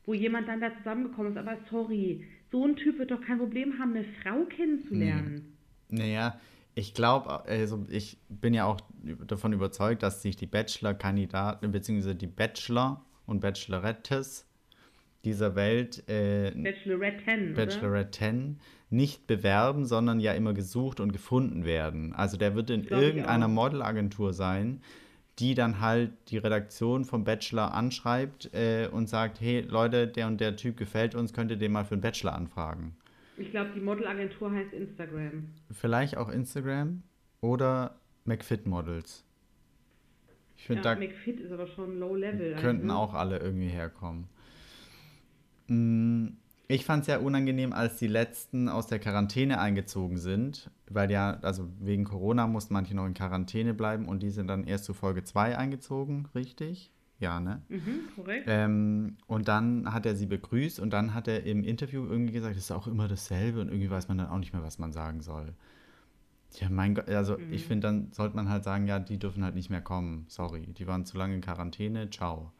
wo jemand dann da zusammengekommen ist, aber sorry, so ein Typ wird doch kein Problem haben, eine Frau kennenzulernen.
Naja, Ich glaube, also ich bin ja auch davon überzeugt, dass sich die Bachelor-Kandidaten bzw. die Bachelor und Bachelorettes dieser Welt äh,
Bacheloretten,
Bacheloretten nicht bewerben, sondern ja immer gesucht und gefunden werden. Also der wird in irgendeiner Modelagentur sein, die dann halt die Redaktion vom Bachelor anschreibt äh, und sagt, hey Leute, der und der Typ gefällt uns, könnt ihr den mal für einen Bachelor anfragen.
Ich glaube, die Modelagentur heißt Instagram.
Vielleicht auch Instagram oder McFit Models.
Ich finde, ja, da McFit ist aber schon Low Level.
Könnten also. auch alle irgendwie herkommen. Mm, ich fand es ja unangenehm, als die letzten aus der Quarantäne eingezogen sind, weil ja, also wegen Corona mussten manche noch in Quarantäne bleiben und die sind dann erst zu Folge 2 eingezogen, richtig? Ja, ne?
Mhm, korrekt.
Ähm, und dann hat er sie begrüßt und dann hat er im Interview irgendwie gesagt, es ist auch immer dasselbe und irgendwie weiß man dann auch nicht mehr, was man sagen soll. Ja, mein Gott, also mhm. ich finde, dann sollte man halt sagen, ja, die dürfen halt nicht mehr kommen. Sorry, die waren zu lange in Quarantäne, ciao.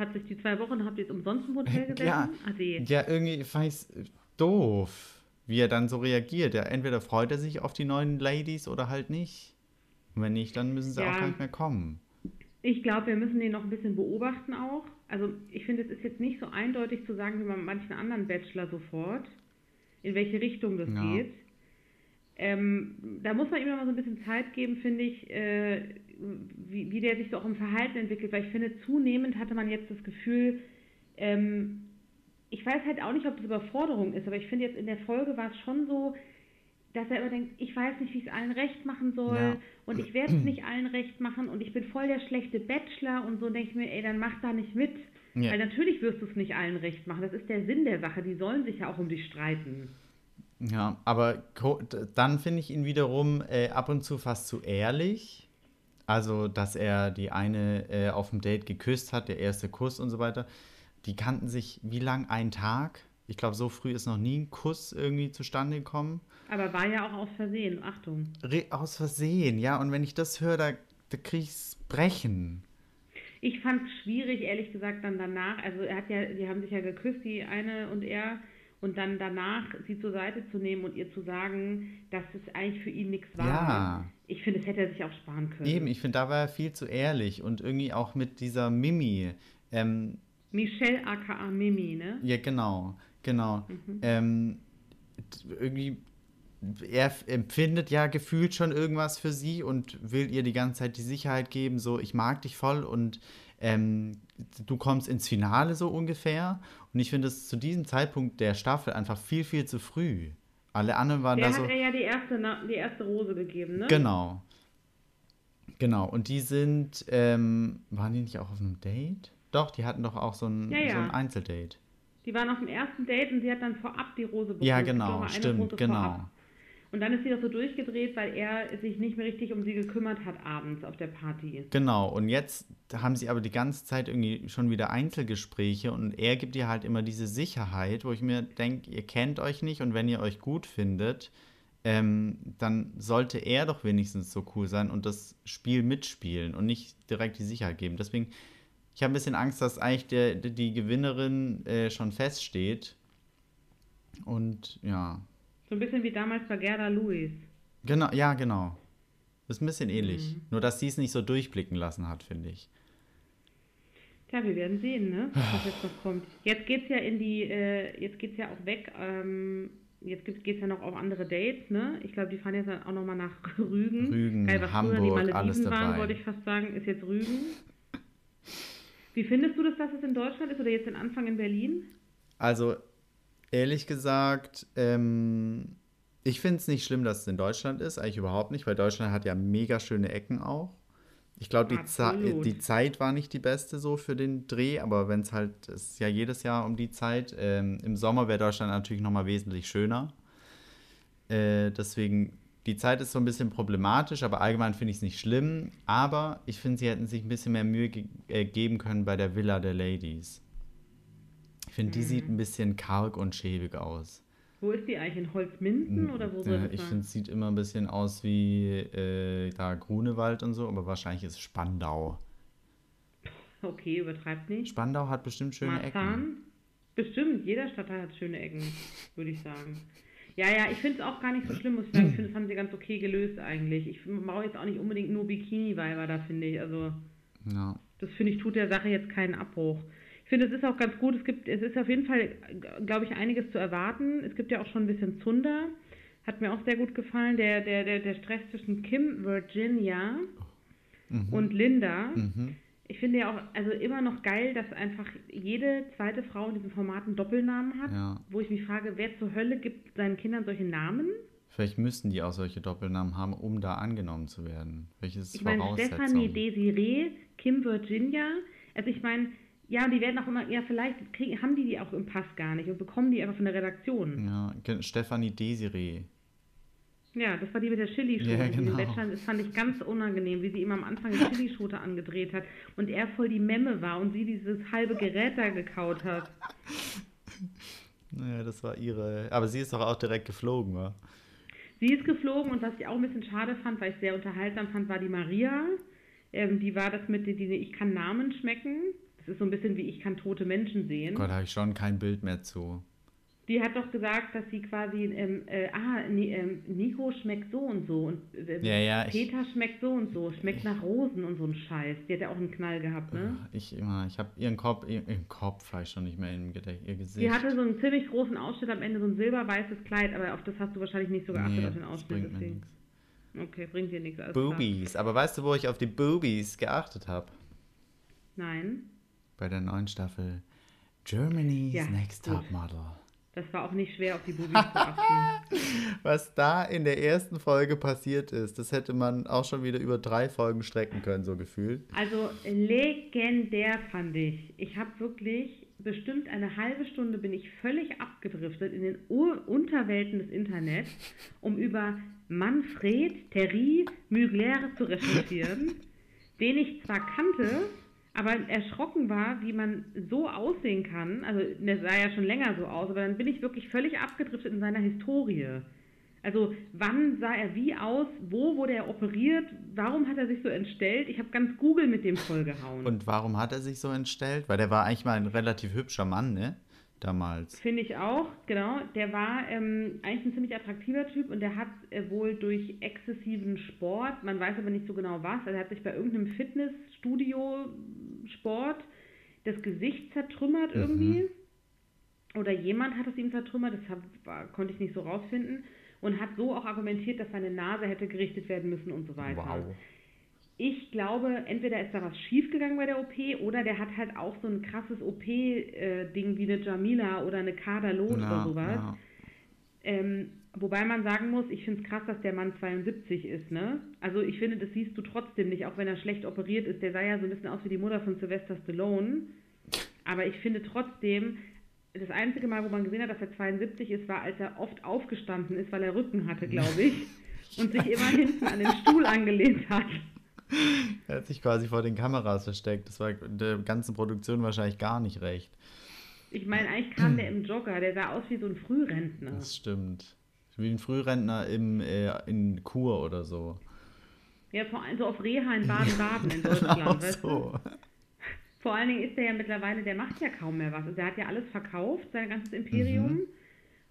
Hat sich die zwei Wochen, habt ihr jetzt umsonst im Hotel gesessen?
Ja, ja irgendwie fand ich doof, wie er dann so reagiert. Ja, entweder freut er sich auf die neuen Ladies oder halt nicht. Und wenn nicht, dann müssen sie ja. auch gar nicht mehr kommen.
Ich glaube, wir müssen den noch ein bisschen beobachten auch. Also ich finde, es ist jetzt nicht so eindeutig zu sagen wie bei manchen anderen Bachelor sofort, in welche Richtung das ja. geht. Ähm, da muss man ihm mal so ein bisschen Zeit geben, finde ich, äh, wie, wie der sich so auch im Verhalten entwickelt, weil ich finde, zunehmend hatte man jetzt das Gefühl, ähm, ich weiß halt auch nicht, ob das Überforderung ist, aber ich finde jetzt in der Folge war es schon so, dass er immer denkt, ich weiß nicht, wie ich es allen recht machen soll ja. und ich werde es nicht allen recht machen und ich bin voll der schlechte Bachelor und so denke ich mir, ey, dann mach da nicht mit. Ja. Weil natürlich wirst du es nicht allen recht machen. Das ist der Sinn der Sache. Die sollen sich ja auch um dich streiten.
Ja, aber dann finde ich ihn wiederum äh, ab und zu fast zu ehrlich. Also, dass er die eine äh, auf dem Date geküsst hat, der erste Kuss und so weiter. Die kannten sich wie lang? Ein Tag? Ich glaube, so früh ist noch nie ein Kuss irgendwie zustande gekommen.
Aber war ja auch aus Versehen, Achtung.
Re aus Versehen, ja. Und wenn ich das höre, da, da kriege ich Brechen.
Ich fand es schwierig, ehrlich gesagt, dann danach. Also er hat ja, die haben sich ja geküsst, die eine und er. Und dann danach sie zur Seite zu nehmen und ihr zu sagen, dass es eigentlich für ihn nichts war. Ja. Ich finde, das hätte er sich auch sparen können.
Eben, ich finde, da war er viel zu ehrlich und irgendwie auch mit dieser Mimi. Ähm,
Michelle aka Mimi, ne?
Ja, genau, genau. Mhm. Ähm, irgendwie er empfindet ja gefühlt schon irgendwas für sie und will ihr die ganze Zeit die Sicherheit geben, so ich mag dich voll und ähm, du kommst ins Finale so ungefähr. Und ich finde es zu diesem Zeitpunkt der Staffel einfach viel, viel zu früh. Alle anderen waren
der
da so.
Der hat ja die erste, die erste Rose gegeben, ne?
Genau. Genau. Und die sind, ähm, waren die nicht auch auf einem Date? Doch, die hatten doch auch so ein, ja, ja. So ein Einzeldate.
Die waren auf dem ersten Date und sie hat dann vorab die Rose
bekommen. Ja, genau, stimmt, genau. Vorab.
Und dann ist sie doch so durchgedreht, weil er sich nicht mehr richtig um sie gekümmert hat abends auf der Party.
Genau, und jetzt haben sie aber die ganze Zeit irgendwie schon wieder Einzelgespräche und er gibt ihr halt immer diese Sicherheit, wo ich mir denke, ihr kennt euch nicht und wenn ihr euch gut findet, ähm, dann sollte er doch wenigstens so cool sein und das Spiel mitspielen und nicht direkt die Sicherheit geben. Deswegen, ich habe ein bisschen Angst, dass eigentlich der, die Gewinnerin äh, schon feststeht. Und ja,
so ein bisschen wie damals bei Gerda Lewis.
Genau, ja, genau. Ist ein bisschen ähnlich. Mhm. Nur, dass sie es nicht so durchblicken lassen hat, finde ich.
Tja, wir werden sehen, ne? was jetzt noch kommt. Jetzt geht's ja in die, äh, jetzt geht's ja auch weg, ähm, jetzt geht es ja noch auf andere Dates, ne? Ich glaube, die fahren jetzt auch nochmal nach Rügen.
Rügen, Geil, was Hamburg, früher die alles dabei. waren,
wollte ich fast sagen, ist jetzt Rügen. Wie findest du das, dass es in Deutschland ist oder jetzt den Anfang in Berlin?
Also, Ehrlich gesagt, ähm, ich finde es nicht schlimm, dass es in Deutschland ist, eigentlich überhaupt nicht, weil Deutschland hat ja mega schöne Ecken auch. Ich glaube, die, die, Zeit war nicht die beste so für den Dreh, aber wenn es halt, es ist ja jedes Jahr um die Zeit. Ähm, Im Sommer wäre Deutschland natürlich nochmal wesentlich schöner. Äh, deswegen, die Zeit ist so ein bisschen problematisch, aber allgemein finde ich es nicht schlimm. Aber ich finde, sie hätten sich ein bisschen mehr Mühe ge äh, geben können bei der Villa der Ladies. Ich finde, die sieht mhm. ein bisschen karg und schäbig aus.
Wo ist die eigentlich? In Holzminden oder wo soll
ja, Ich finde, es sieht immer ein bisschen aus wie äh, da Grunewald und so, aber wahrscheinlich ist es Spandau.
Okay, übertreibt nicht.
Spandau hat bestimmt schöne Marzahn? Ecken.
Bestimmt, jeder Stadtteil hat schöne Ecken, würde ich sagen. Ja, ja, ich finde es auch gar nicht so schlimm, muss ich sagen. Ich finde, das haben sie ganz okay gelöst eigentlich. Ich brauche jetzt auch nicht unbedingt nur Bikini-Weiber da, finde ich. Also,
Ja.
das finde ich, tut der Sache jetzt keinen Abbruch. Ich finde, es ist auch ganz gut. Es gibt, es ist auf jeden Fall, glaube ich, einiges zu erwarten. Es gibt ja auch schon ein bisschen Zunder. Hat mir auch sehr gut gefallen. Der, der, der, der Stress zwischen Kim, Virginia und Linda.
Mhm.
Ich finde ja auch, also immer noch geil, dass einfach jede zweite Frau in diesem Format einen Doppelnamen hat,
Ja.
wo ich mich frage, wer zur Hölle gibt seinen Kindern solche Namen?
Vielleicht müssen die auch solche Doppelnamen haben, um da angenommen zu werden. Welches
Ich meine,
Voraussetzung?
Stephanie Desiree, Kim Virginia, also ich meine, ja, die werden auch immer, ja, vielleicht kriegen, haben die die auch im Pass gar nicht und bekommen die einfach von der Redaktion.
Ja, Stephanie Desiree.
Ja, das war die mit der Chili-Schote.
Ja,
die in
genau.
Das fand ich ganz unangenehm, wie sie ihm am Anfang die Chili-Schote angedreht hat und er voll die Memme war und sie dieses halbe Gerät da gekaut hat.
Naja, das war ihre. Aber sie ist doch auch direkt geflogen, wa?
Sie ist geflogen und was ich auch ein bisschen schade fand, weil ich sehr unterhaltsam fand, war die Maria. Ähm, die war das mit den, die, ich kann Namen schmecken. Das ist so ein bisschen wie ich kann tote Menschen sehen.
Gott, da habe ich schon kein Bild mehr zu.
Die hat doch gesagt, dass sie quasi, ähm, äh, ah, Ni- ähm, Nico schmeckt so und so und äh,
Ja, ja, ich-
Peter schmeckt so und so, schmeckt nach Rosen und so ein Scheiß. Die hat ja auch einen Knall gehabt, ne?
Ich immer, ich habe ihren Kopf, ihr- ihren Kopf ich schon nicht mehr im Gedächtnis, ihr Gesicht.
Die hatte so einen ziemlich großen Ausschnitt am Ende, so ein silberweißes Kleid, aber auf das hast du wahrscheinlich nicht so geachtet,
nee,
auf den Ausschnitt.
bringt
Deswegen. Okay, bringt dir nichts. Alles klar.
Boobies. Aber weißt du, wo ich auf die Boobies geachtet habe?
Nein,
Bei der neuen Staffel Germany's
Ja,
Next
gut.
Top Model.
das war auch nicht schwer, auf die Bubis zu achten.
Was da in der ersten Folge passiert ist, das hätte man auch schon wieder über drei Folgen strecken können, so gefühlt.
Also legendär fand ich. Ich habe wirklich bestimmt eine halbe Stunde bin ich völlig abgedriftet in den Ur Unterwelten des Internets, um über Manfred Terry Mugler zu recherchieren, den ich zwar kannte, aber erschrocken war, wie man so aussehen kann. Also der sah ja schon länger so aus, aber dann bin ich wirklich völlig abgedriftet in seiner Historie. Also wann sah er wie aus, wo wurde er operiert, warum hat er sich so entstellt? Ich habe ganz Google mit dem vollgehauen.
Und warum hat er sich so entstellt? Weil der war eigentlich mal ein relativ hübscher Mann, ne? Damals.
Finde ich auch, genau. Der war ähm, eigentlich ein ziemlich attraktiver Typ und der hat äh, wohl durch exzessiven Sport, man weiß aber nicht so genau was, also er hat sich bei irgendeinem Fitnessstudio-Sport das Gesicht zertrümmert irgendwie. Oder jemand hat es ihm zertrümmert, das hab, konnte ich nicht so rausfinden. Und hat so auch argumentiert, dass seine Nase hätte gerichtet werden müssen und so weiter.
Wow.
Ich glaube, entweder ist da was schiefgegangen bei der OP oder der hat halt auch so ein krasses OP-Ding wie eine Jamila oder eine Kadalot oder sowas.
ja.
Ähm, wobei man sagen muss, ich finde es krass, dass der Mann 72 ist, ne? Also ich finde, das siehst du trotzdem nicht, auch wenn er schlecht operiert ist. Der sah ja so ein bisschen aus wie die Mutter von Sylvester Stallone. Aber ich finde trotzdem, das einzige Mal, wo man gesehen hat, dass er 72 ist, war, als er oft aufgestanden ist, weil er Rücken hatte, glaube ich. Und sich immer hinten an den Stuhl angelehnt hat.
Er hat sich quasi vor den Kameras versteckt. Das war der ganzen Produktion wahrscheinlich gar nicht recht.
Ich meine, eigentlich kam der im Jogger, der sah aus wie so ein Frührentner.
Das stimmt. Wie ein Frührentner im, äh, in Kur oder so.
Ja, vor allem so auf Reha in Baden-Baden in Deutschland,
Genau
weißt du?
so.
Vor allen Dingen ist er ja mittlerweile, der macht ja kaum mehr was. Also er hat ja alles verkauft, sein ganzes Imperium.
Mhm.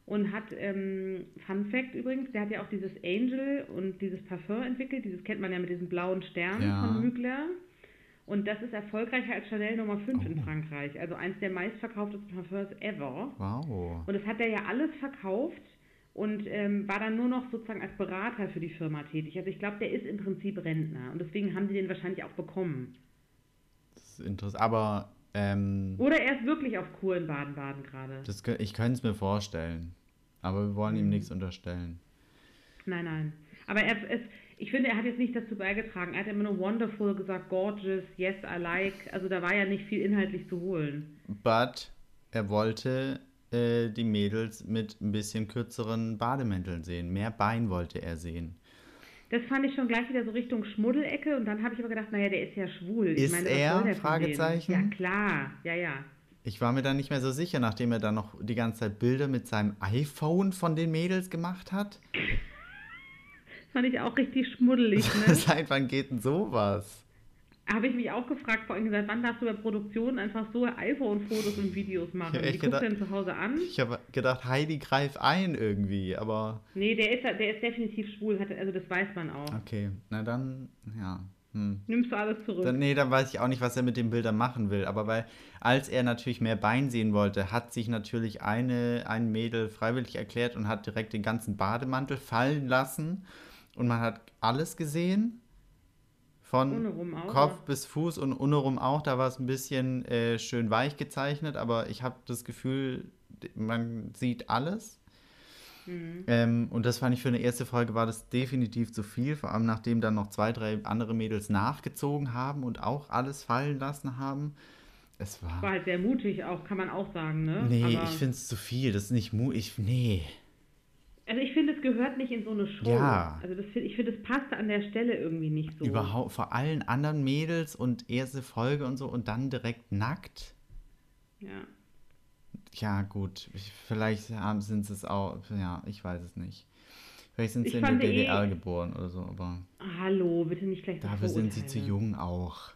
Und hat, ähm, Fun Fact übrigens, der hat ja auch dieses Angel und dieses Parfum entwickelt. Dieses kennt man ja mit diesen blauen Sternen
Ja.
von Mugler. Und das ist erfolgreicher als Chanel Nummer 5 in
Oh.
Frankreich. Also eins der meistverkauftesten Parfums ever.
Wow.
Und das hat er ja alles verkauft und ähm, war dann nur noch sozusagen als Berater für die Firma tätig. Also ich glaube, der ist im Prinzip Rentner und deswegen haben die den wahrscheinlich auch bekommen.
Das ist interessant. Aber ähm,
Oder er ist wirklich auf Kur in Baden-Baden gerade.
ich könnte es mir vorstellen. Aber wir wollen ihm
Mhm.
nichts unterstellen.
Nein, nein. Aber er, es, ich finde, er hat jetzt nicht dazu beigetragen. Er hat immer nur wonderful gesagt, gorgeous, yes, I like. Also da war ja nicht viel inhaltlich zu holen.
But er wollte äh, die Mädels mit ein bisschen kürzeren Bademänteln sehen. Mehr Bein wollte er sehen.
Das fand ich schon gleich wieder so Richtung Schmuddelecke und dann habe ich aber gedacht, naja, der ist ja schwul.
Ist
was
er? Fragezeichen.
Ja, klar. Ja, ja.
Ich war mir dann nicht mehr so sicher, nachdem er dann noch die ganze Zeit Bilder mit seinem iPhone von den Mädels gemacht hat.
Das fand ich auch richtig schmuddelig, ne?
Seit wann geht denn sowas?
Habe ich mich auch gefragt, vor allem gesagt, wann darfst du bei Produktionen einfach so iPhone-Fotos und Videos machen?
Ja,
Die
echt
guckst du dann zu Hause an?
Ich habe gedacht, Heidi greif ein irgendwie, aber
Nee, der ist, der ist definitiv schwul, also das weiß man auch.
okay, na dann, ja. Hm.
Nimmst du alles zurück?
Dann, nee, dann weiß ich auch nicht, was er mit den Bildern machen will. Aber weil, als er natürlich mehr Bein sehen wollte, hat sich natürlich eine, ein Mädel freiwillig erklärt und hat direkt den ganzen Bademantel fallen lassen. Und man hat alles gesehen. Von Kopf bis Fuß und untenrum auch. Da war es ein bisschen äh, schön weich gezeichnet, aber ich habe das Gefühl, man sieht alles.
Mhm.
Ähm, und das fand ich für eine erste Folge war das definitiv zu viel, vor allem nachdem dann noch zwei, drei andere Mädels nachgezogen haben und auch alles fallen lassen haben. Es war.
War halt sehr mutig auch, kann man auch sagen, ne?
nee,
Aber,
ich finde es zu viel. Das ist nicht mu. Ich, nee.
Also ich finde, es gehört nicht in so eine Show.
Ja.
Also das, find- ich finde, es passte an der Stelle irgendwie nicht so.
Überhaupt vor allen anderen Mädels und erste Folge und so und dann direkt nackt.
Ja.
Ja, gut. Ich, vielleicht haben, sind sie es auch. Ja, ich weiß es nicht. Vielleicht sind sie in der
fand eh-
DDR geboren oder so, aber
Hallo, bitte nicht gleich
dafür sind sie zu jung auch.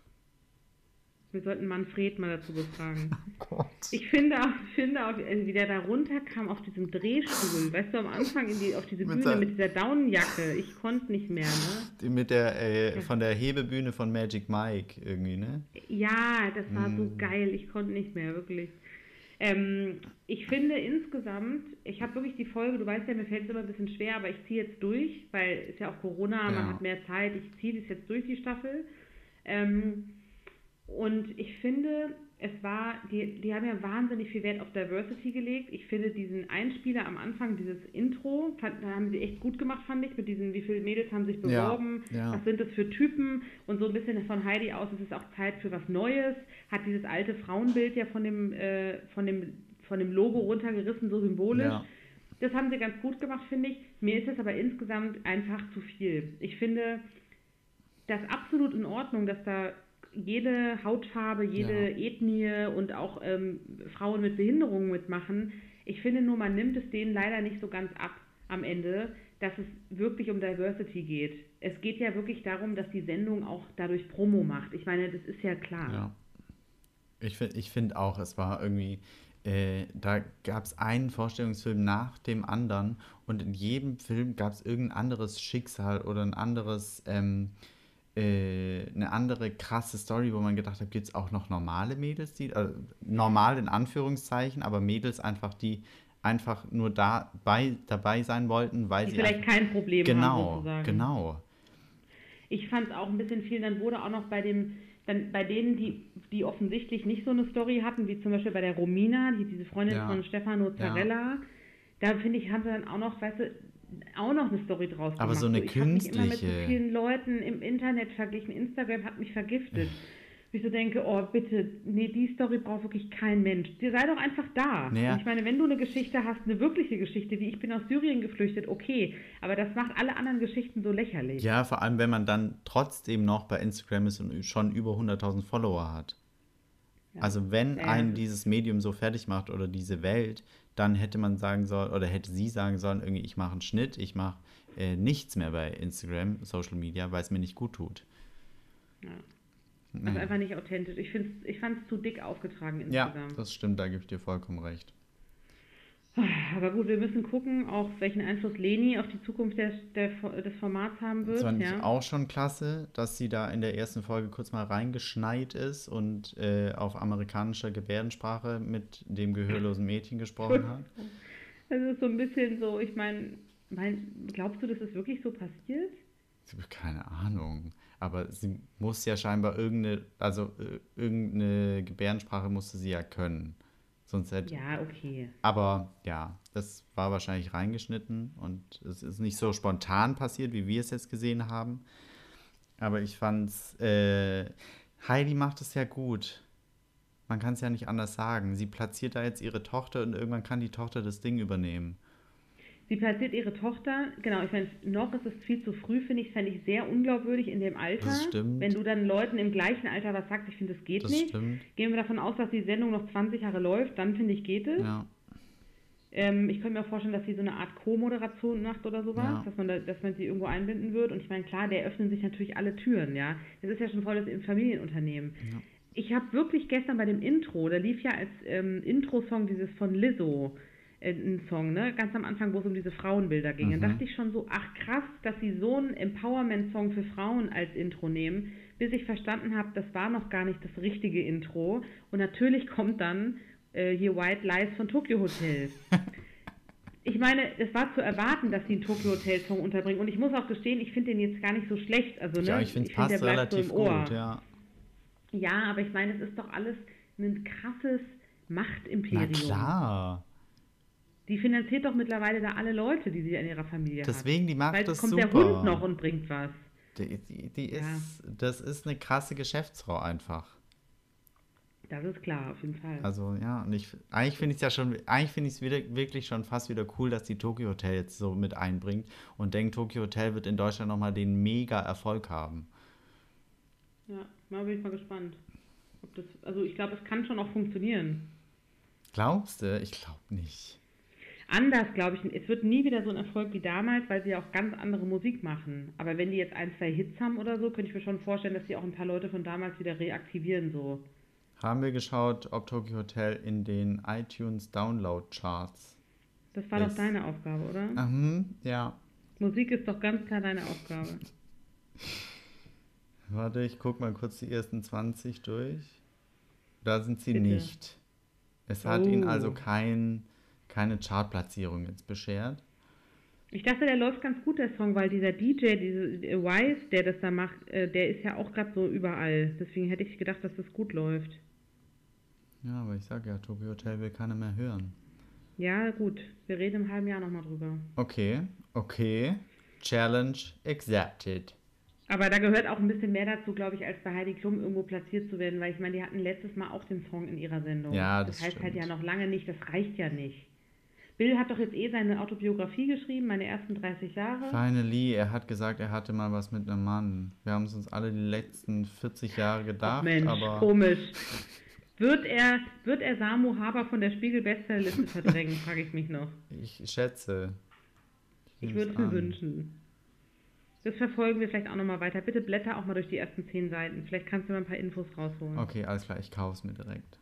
Wir sollten Manfred mal dazu befragen.
Oh Gott.
Ich finde auch, finde auch, äh, wie der da runterkam auf diesem Drehstuhl, weißt du, am Anfang die, auf diese
Mit
Bühne mit dieser Daunenjacke, ich konnte nicht mehr, ne?
Die mit der, äh, von der Hebebühne von Magic Mike irgendwie, ne?
Ja, das war
Mm.
so geil, ich konnte nicht mehr, wirklich. Ähm, ich finde insgesamt, ich habe wirklich die Folge, du weißt ja, mir fällt es immer ein bisschen schwer, aber ich ziehe jetzt durch, weil es ja auch Corona,
Ja.
man hat mehr Zeit, ich ziehe das jetzt durch die Staffel. Ähm, und ich finde, es war, die, die haben ja wahnsinnig viel Wert auf Diversity gelegt. Ich finde diesen Einspieler am Anfang, dieses Intro, fand, da haben sie echt gut gemacht, fand ich, mit diesen, wie viele Mädels haben sich
Ja,
beworben,
ja.
was sind das für Typen und so ein bisschen von Heidi aus, es ist auch Zeit für was Neues, hat dieses alte Frauenbild ja von dem, äh, von dem, von dem Logo runtergerissen, so symbolisch.
Ja.
Das haben sie ganz gut gemacht, finde ich. Mir ist es aber insgesamt einfach zu viel. Ich finde das absolut in Ordnung, dass da jede Hautfarbe, jede
Ja.
Ethnie und auch ähm, Frauen mit Behinderungen mitmachen. Ich finde nur, man nimmt es denen leider nicht so ganz ab am Ende, dass es wirklich um Diversity geht. Es geht ja wirklich darum, dass die Sendung auch dadurch Promo macht. Ich meine, das ist ja klar.
Ja. Ich finde ich find auch, es war irgendwie, äh, da gab es einen Vorstellungsfilm nach dem anderen und in jedem Film gab es irgendein anderes Schicksal oder ein anderes, ähm, äh, eine andere krasse Story, wo man gedacht hat, gibt es auch noch normale Mädels, die, äh, normal in Anführungszeichen, aber Mädels einfach, die einfach nur dabei, dabei sein wollten, weil
Die
sie
vielleicht kein Problem haben,
genau,
sozusagen.
genau.
Ich fand es auch ein bisschen viel. Dann wurde auch noch bei dem, dann bei denen, die, die offensichtlich nicht so eine Story hatten, wie zum Beispiel bei der Romina, die, diese Freundin
Ja.
von Stefano Zarella, da finde ich, haben sie dann auch noch, weißt du, auch noch eine Story draus
Aber
gemacht.
so eine
ich habe mich immer mit so
künstliche.
vielen Leuten im Internet verglichen. Instagram hat mich vergiftet. Wie ich so denke, oh bitte, nee, die Story braucht wirklich kein Mensch. Die sei doch einfach da.
Naja.
Ich meine, wenn du eine Geschichte hast, eine wirkliche Geschichte, wie ich bin aus Syrien geflüchtet, okay. Aber das macht alle anderen Geschichten so lächerlich.
Ja, vor allem, wenn man dann trotzdem noch bei Instagram ist und schon über 100.000 Follower hat. Also wenn
Ja,
ein
das-
dieses Medium so fertig macht oder diese Welt, dann hätte man sagen sollen oder hätte sie sagen sollen, irgendwie ich mache einen Schnitt, ich mache äh, nichts mehr bei Instagram, Social Media, weil es mir nicht gut tut.
Ja. Also
Naja.
einfach nicht authentisch. Ich, ich fand es zu dick aufgetragen
Ja,
insgesamt.
das stimmt, da gebe ich dir vollkommen recht.
Aber gut, wir müssen gucken, auch welchen Einfluss Leni auf die Zukunft des, der, des Formats haben wird.
Das fand
ja.
ich auch schon klasse, dass sie da in der ersten Folge kurz mal reingeschneit ist und äh, auf amerikanischer Gebärdensprache mit dem gehörlosen Mädchen gesprochen hat.
Das ist so ein bisschen so, ich meine, mein, glaubst du, das ist wirklich so passiert?
Ich habe keine Ahnung. Aber sie muss ja scheinbar irgendeine, also äh, irgendeine Gebärdensprache musste sie ja können. Sonst hätte.
Ja, okay.
Aber ja, das war wahrscheinlich reingeschnitten und es ist nicht so spontan passiert, wie wir es jetzt gesehen haben. Aber ich fand's, äh, Heidi macht es ja gut. Man kann es ja nicht anders sagen. Sie platziert da jetzt ihre Tochter und irgendwann kann die Tochter das Ding übernehmen.
Sie platziert ihre Tochter, genau, ich meine, noch ist es viel zu früh, finde ich, fände ich sehr unglaubwürdig in dem Alter.
Das stimmt.
Wenn du dann Leuten im gleichen Alter was sagst, ich finde, das geht
Das
nicht.
stimmt.
Gehen wir davon aus, dass die Sendung noch 20 Jahre läuft, dann finde ich, geht es.
Ja.
Ähm, ich könnte mir auch vorstellen, dass sie so eine Art Co-Moderation macht oder sowas,
Ja.
dass man da, dass man sie irgendwo einbinden wird. Und ich meine, klar, der öffnen sich natürlich alle Türen, ja. Das ist ja schon voll das Familienunternehmen. Ich habe wirklich gestern bei dem Intro, da lief ja als ähm, Intro-Song dieses von Lizzo, ein Song, ne? Ganz am Anfang, wo es um diese Frauenbilder ging.
Mhm.
Dann dachte ich schon so, ach krass, dass sie so einen Empowerment-Song für Frauen als Intro nehmen, bis ich verstanden habe, das war noch gar nicht das richtige Intro. Und natürlich kommt dann äh, hier White Lies von Tokyo Hotel. Ich meine, es war zu erwarten, dass sie einen Tokyo Hotel Song unterbringen. Und ich muss auch gestehen, ich finde den jetzt gar nicht so schlecht. Also, ne?
Ja, ich finde es
find, der bleibt so im Ohr.
gut, ja.
Ja, aber ich meine, es ist doch alles ein krasses
Na
Machtimperium.
klar.
Die finanziert doch mittlerweile da alle Leute, die sie in ihrer Familie
Deswegen, die macht
Weil
das
kommt
super.
der Hund noch und bringt was.
Die, die, die
Ja.
ist, das ist eine krasse Geschäftsfrau einfach.
Das ist klar, auf jeden Fall.
Also ja, und ich eigentlich finde ich es ja schon, eigentlich finde ich es wirklich schon fast wieder cool, dass die Tokyo Hotel jetzt so mit einbringt und denkt, Tokyo Hotel wird in Deutschland nochmal den mega Erfolg haben.
Ja, mal bin ich mal gespannt. Das, also ich glaube, es kann schon auch funktionieren.
Glaubst du? Ich glaube nicht.
Anders, glaube ich, es wird nie wieder so ein Erfolg wie damals, weil sie ja auch ganz andere Musik machen. Aber wenn die jetzt ein, zwei Hits haben oder so, könnte ich mir schon vorstellen, dass die auch ein paar Leute von damals wieder reaktivieren, so.
Haben wir geschaut, ob Tokyo Hotel in den iTunes Download Charts.
Das war
Yes.
doch deine Aufgabe, oder?
Mhm, ja.
Musik ist doch ganz klar deine Aufgabe.
Warte, ich guck mal kurz die ersten 20 durch. Da sind sie
Bitte.
nicht. Es hat ihnen
Oh.
also kein, keine Chartplatzierung jetzt beschert.
Ich dachte, der läuft ganz gut, der Song, weil dieser DJ, diese äh, Wise, der das da macht, äh, der ist ja auch gerade so überall. Deswegen hätte ich gedacht, dass das gut läuft.
Ja, aber ich sag ja, Tokyo Hotel will keiner mehr hören.
Ja, gut. Wir reden im halben Jahr nochmal drüber.
Okay, okay. Challenge accepted.
Aber da gehört auch ein bisschen mehr dazu, glaube ich, als bei Heidi Klum irgendwo platziert zu werden, weil ich meine, die hatten letztes Mal auch den Song in ihrer Sendung.
Ja,
das
das
heißt halt
stimmt.
ja noch lange nicht, das reicht ja nicht. Bill hat doch jetzt eh seine Autobiografie geschrieben, meine ersten 30 Jahre.
Finally, er hat gesagt, er hatte mal was mit einem Mann. Wir haben es uns alle die letzten 40 Jahre gedacht,
Mensch,
aber
komisch. Wird er, wird er Samu Haber von der Spiegel-Bestsellerliste verdrängen, frage ich mich noch.
ich schätze.
Ich
nehme
würde
es
mir wünschen. Das verfolgen wir vielleicht auch nochmal weiter. Bitte blätter auch mal durch die ersten zehn Seiten. Vielleicht kannst du mal ein paar Infos rausholen.
Okay, alles klar, ich kaufe es mir direkt.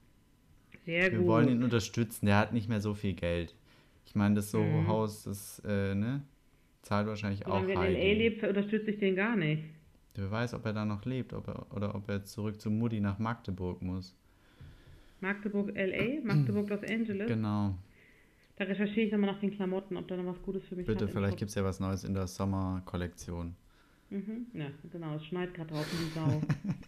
Sehr
Wir
gut.
wollen ihn unterstützen, der hat nicht mehr so viel Geld. Ich meine, das
Mhm.
Soho-Haus, das, äh, ne, zahlt wahrscheinlich auch
Solange er in L.A. Lebt, unterstütze ich den gar nicht.
Wer weiß, ob er da noch lebt ob er, oder ob er zurück zu Mutti nach Magdeburg muss.
Magdeburg, L.A., Magdeburg, Los Angeles.
Genau.
Da recherchiere ich nochmal nach den Klamotten, ob da noch was Gutes für mich
Bitte,
hat im
vielleicht gibt es ja was Neues in der Sommerkollektion.
Mhm. Ja, genau, es schneit gerade draußen wie Sau.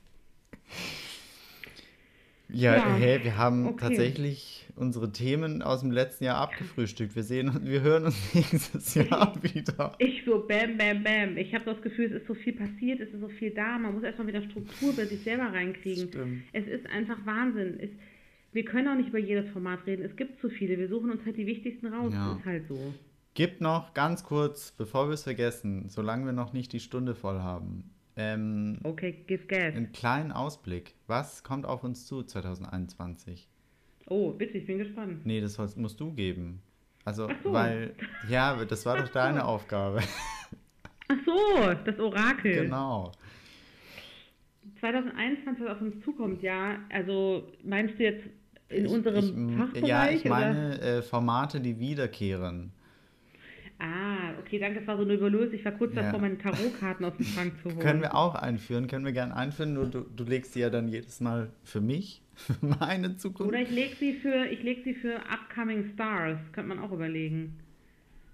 Ja,
Ja,
hey, wir haben
okay.
tatsächlich unsere Themen aus dem letzten Jahr abgefrühstückt. Wir sehen und wir hören uns nächstes Jahr wieder.
Ich so, bam, bam, bam. Ich habe das Gefühl, es ist so viel passiert, es ist so viel da. Man muss erstmal wieder Struktur bei sich selber reinkriegen.
Stimmt.
Es ist einfach Wahnsinn. Es, wir können auch nicht über jedes Format reden. Es gibt zu viele. Wir suchen uns halt die wichtigsten raus.
Ja.
Ist halt so.
Gibt noch ganz kurz, bevor wir es vergessen, solange wir noch nicht die Stunde voll haben, ähm,
Okay, give gas.
einen kleinen Ausblick. Was kommt auf uns zu 2021?
Oh, bitte, ich bin gespannt.
Nee, das musst du geben. Also,
Ach so.
weil, ja, das war doch
Ach so.
deine Aufgabe.
Ach so, das Orakel.
genau.
2021, was auf uns zukommt, ja. Also meinst du jetzt in
Ich-
unserem
ich,
Fachbereich?
Ja, ich meine äh, Formate, die wiederkehren.
Ah, okay, danke, das war so nebulös. Ich war kurz
Ja.
davor, meine Tarotkarten aus dem Schrank zu holen.
Können wir auch einführen, können wir gerne einführen, nur du, du legst sie ja dann jedes Mal für mich, für meine Zukunft.
Oder ich lege sie für, ich leg sie für Upcoming Stars, könnte man auch überlegen.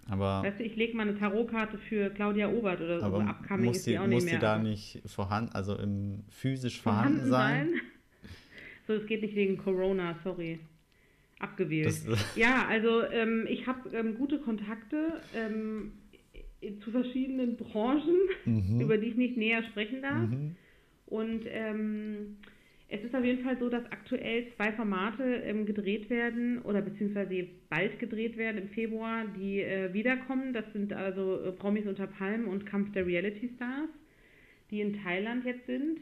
aber
Weißt du, ich lege mal eine Tarotkarte für Claudia Obert oder so.
aber
Upcoming
muss
ist die
sie,
auch
muss
nicht
sie
mehr.
da
aber
nicht vorhanden, also im physisch vorhanden, sein?
So, es geht nicht wegen Corona, sorry. Abgewählt.
Das,
Ja, also ähm, ich habe ähm, gute Kontakte ähm, zu verschiedenen Branchen,
Mhm.
über die ich nicht näher sprechen darf.
Mhm.
Und ähm, es ist auf jeden Fall so, dass aktuell zwei Formate ähm, gedreht werden oder beziehungsweise bald gedreht werden im Februar, die äh, wiederkommen. Das sind also äh, Promis unter Palmen und Kampf der Reality Stars, die in Thailand jetzt sind.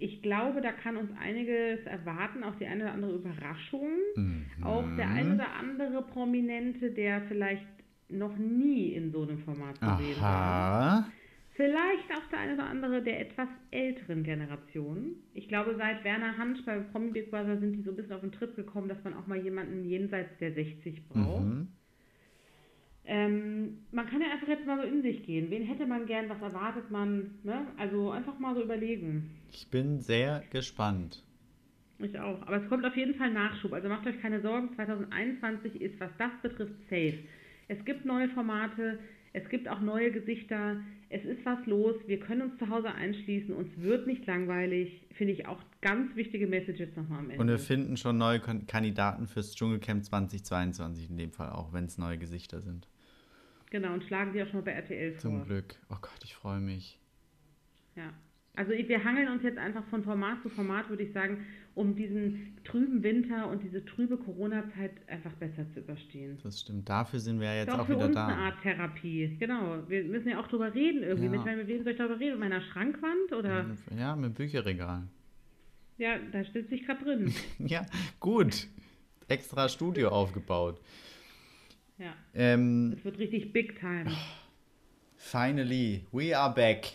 Ich glaube, da kann uns einiges erwarten, auch die eine oder andere Überraschung.
Mhm.
Auch der ein oder andere Prominente, der vielleicht noch nie in so einem Format zu sehen war. Vielleicht auch der eine oder andere der etwas älteren Generation. Ich glaube, seit Werner Hansch bei Promi Big Brother sind die so ein bisschen auf den Trip gekommen, dass man auch mal jemanden jenseits der 60 braucht.
Mhm.
Ähm, man kann ja einfach jetzt mal so in sich gehen. Wen hätte man gern, was erwartet man? Ne? Also einfach mal so überlegen.
Ich bin sehr gespannt.
Ich auch. Aber es kommt auf jeden Fall Nachschub. Also macht euch keine Sorgen. 2021 ist, was das betrifft, safe. Es gibt neue Formate. Es gibt auch neue Gesichter. Es ist was los. Wir können uns zu Hause einschließen. Uns wird nicht langweilig. Finde ich auch ganz wichtige Messages nochmal am Ende.
Und wir finden schon neue Kandidaten fürs Dschungelcamp 2022 in dem Fall auch, wenn es neue Gesichter sind.
genau, und schlagen sie auch schon mal bei RTL vor.
Zum Glück. Oh Gott, ich freue mich.
Ja. Also wir hangeln uns jetzt einfach von Format zu Format, würde ich sagen, um diesen trüben Winter und diese trübe Corona-Zeit einfach besser zu überstehen.
Das stimmt. Dafür sind wir ja
Ist
jetzt
auch
auch
für
wieder
uns eine
da.
Art Therapie. Genau. Wir müssen ja auch drüber reden irgendwie.
Ja.
Mit, mit wem soll ich darüber reden? Mit meiner Schrankwand? Oder?
Ja, mit dem Bücherregal.
Ja, da sitze ich gerade drin.
Ja, gut. Extra Studio aufgebaut.
Ja.
Ähm,
Es wird richtig big time.
finally, we are back.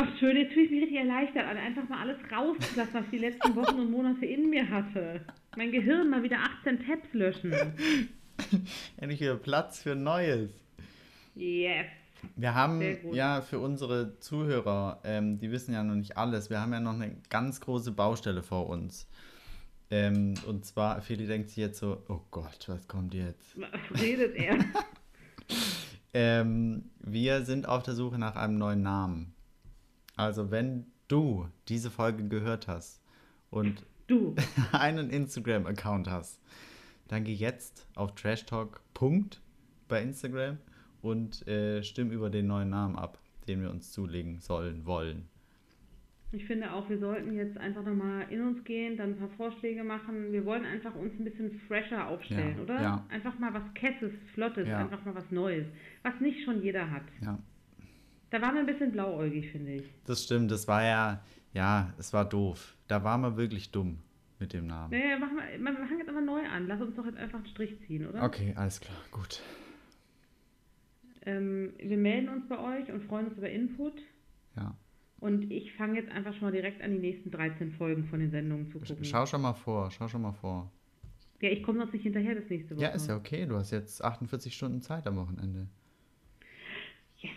Ach, schön. Jetzt fühle ich mich richtig erleichtert an, einfach mal alles rauszulassen, was ich die letzten Wochen und Monate in mir hatte. Mein Gehirn mal wieder 18 Tabs löschen.
Endlich wieder Platz für Neues.
Yes.
Wir haben ja für unsere Zuhörer, ähm, die wissen ja noch nicht alles, wir haben ja noch eine ganz große Baustelle vor uns. Ähm, und zwar, Feli denkt sich jetzt so, oh Gott, was kommt jetzt?
Was redet er?
Ähm, wir sind auf der Suche nach einem neuen Namen. Also wenn du diese Folge gehört hast und
Du.
einen Instagram-Account hast, dann geh jetzt auf trashtalk. bei Instagram und äh, stimm über den neuen Namen ab, den wir uns zulegen sollen, wollen.
Ich finde auch, wir sollten jetzt einfach nochmal in uns gehen, dann ein paar Vorschläge machen. Wir wollen einfach uns ein bisschen fresher aufstellen,
Ja,
oder?
ja.
Einfach mal was Kesses, Flottes,
Ja.
einfach mal was Neues. Was nicht schon jeder hat.
Ja,
Da waren wir ein bisschen blauäugig, finde ich.
das stimmt. Das war ja, ja, es war doof. Da waren wir wirklich dumm mit dem Namen.
Naja, machen wir, wir fangen jetzt einfach neu an. Lass uns doch jetzt einfach einen Strich ziehen, oder?
Okay, alles klar, gut.
Ähm, wir melden uns bei euch und freuen uns über Input.
Ja.
Und ich fange jetzt einfach schon mal direkt an, die nächsten 13 Folgen von den Sendungen zu gucken.
Schau schon mal vor, schau schon mal vor.
Ja, ich komme sonst nicht hinterher bis nächste Woche.
Ja, ist ja okay. Du hast jetzt 48 Stunden Zeit am Wochenende.
Yes.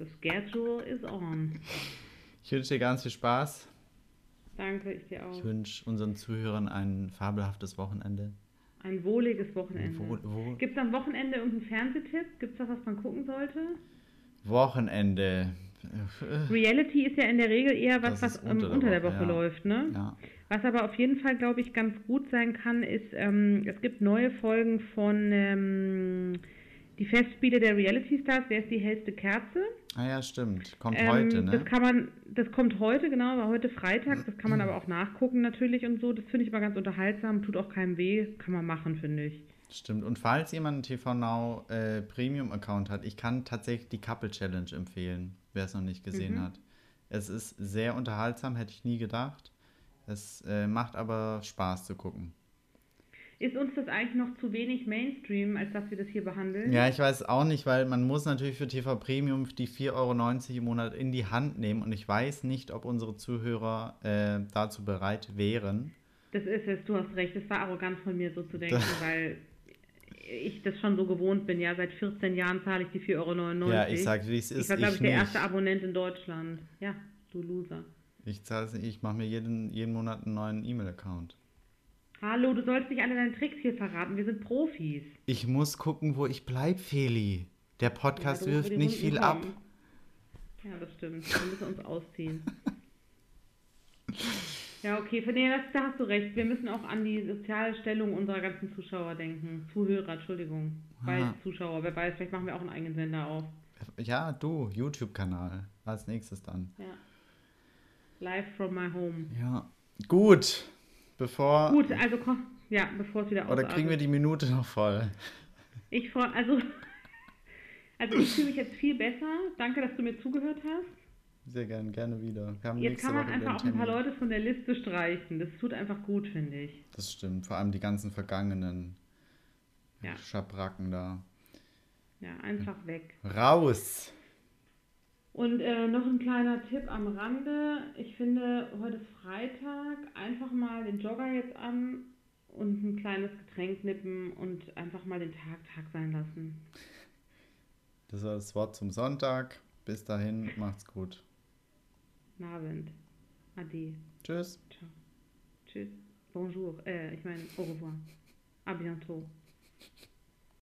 The schedule is on.
Ich wünsche dir ganz viel Spaß.
Danke, ich dir auch.
Ich wünsche unseren Zuhörern ein fabelhaftes Wochenende.
Ein wohliges Wochenende.
Wo, wo,
Gibt es am Wochenende irgendeinen Fernsehtipp? Gibt es was, was man gucken sollte?
Wochenende.
Reality ist ja in der Regel eher was,
Das
was ähm, unter, der Woche,
ja.
läuft, ne?
Ja.
Was aber auf jeden Fall, glaube ich, ganz gut sein kann, ist, ähm, es gibt neue Folgen von ähm, die Festspiele der Reality Stars. Wer ist die hellste Kerze?
Ah ja, stimmt. Kommt
Ähm,
heute, ne?
Das kann man, das kommt heute, genau, war heute Freitag. Das kann man aber auch nachgucken natürlich und so. Das finde ich immer ganz unterhaltsam, tut auch keinem weh, kann man machen, finde ich.
Stimmt. Und falls jemand einen TV Now äh, Premium-Account hat, ich kann tatsächlich die Couple Challenge empfehlen, wer es noch nicht gesehen
Mhm.
hat. Es ist sehr unterhaltsam, hätte ich nie gedacht. Es äh, macht aber Spaß zu gucken.
Ist uns das eigentlich noch zu wenig Mainstream, als dass wir das hier behandeln?
Ja, ich weiß auch nicht, weil man muss natürlich für TV Premium die 4,90 Euro im Monat in die Hand nehmen und ich weiß nicht, ob unsere Zuhörer äh, dazu bereit wären.
Das ist es, du hast recht. Es war arrogant von mir so zu denken, weil ich das schon so gewohnt bin. Ja, seit 14 Jahren zahle ich die 4,99 Euro.
Ja, ich sag, wie es
Ich
ist.
war, glaube ich, der
nicht.
erste Abonnent in Deutschland. Ja, du Loser.
Ich nicht, ich mache mir jeden, jeden Monat einen neuen E-Mail-Account.
Hallo, du sollst nicht alle deine Tricks hier verraten. Wir sind Profis.
Ich muss gucken, wo ich bleib, Feli. Der Podcast
Ja,
wirft nicht viel ab.
kommen. Ja, das stimmt. Wir müssen uns ausziehen. Ja, okay, für nee, das, da hast du recht. Wir müssen auch an die soziale Stellung unserer ganzen Zuschauer denken. Zuhörer, Entschuldigung. Weil
Ah.
Zuschauer, wer weiß, vielleicht machen wir auch einen eigenen Sender auf.
Ja, du, YouTube-Kanal. Als nächstes dann.
Ja. Live from my home.
Ja. Gut. Bevor.
Gut, also komm, ja, bevor es wieder
Oder kriegen wir die Minute noch voll?
Ich freue, also, also ich fühle mich jetzt viel besser. Danke, dass du mir zugehört hast.
Sehr gerne, gerne wieder. Wir haben
Jetzt kann man
Woche
einfach auch ein paar. Leute von der Liste streichen. Das tut einfach gut, finde ich.
Das stimmt, vor allem die ganzen vergangenen
Ja.
Schabracken da.
Ja, einfach weg.
Raus!
Und äh, noch ein kleiner Tipp am Rande. Ich finde, heute ist Freitag. Einfach mal den Jogger jetzt an und ein kleines Getränk nippen und einfach mal den Tag Tag sein lassen.
Das war das Wort zum Sonntag. Bis dahin, macht's gut.
Guten Abend. Ade.
Tschüss.
Ciao. Tschüss. Bonjour. Äh, ich meine, au revoir. À bientôt.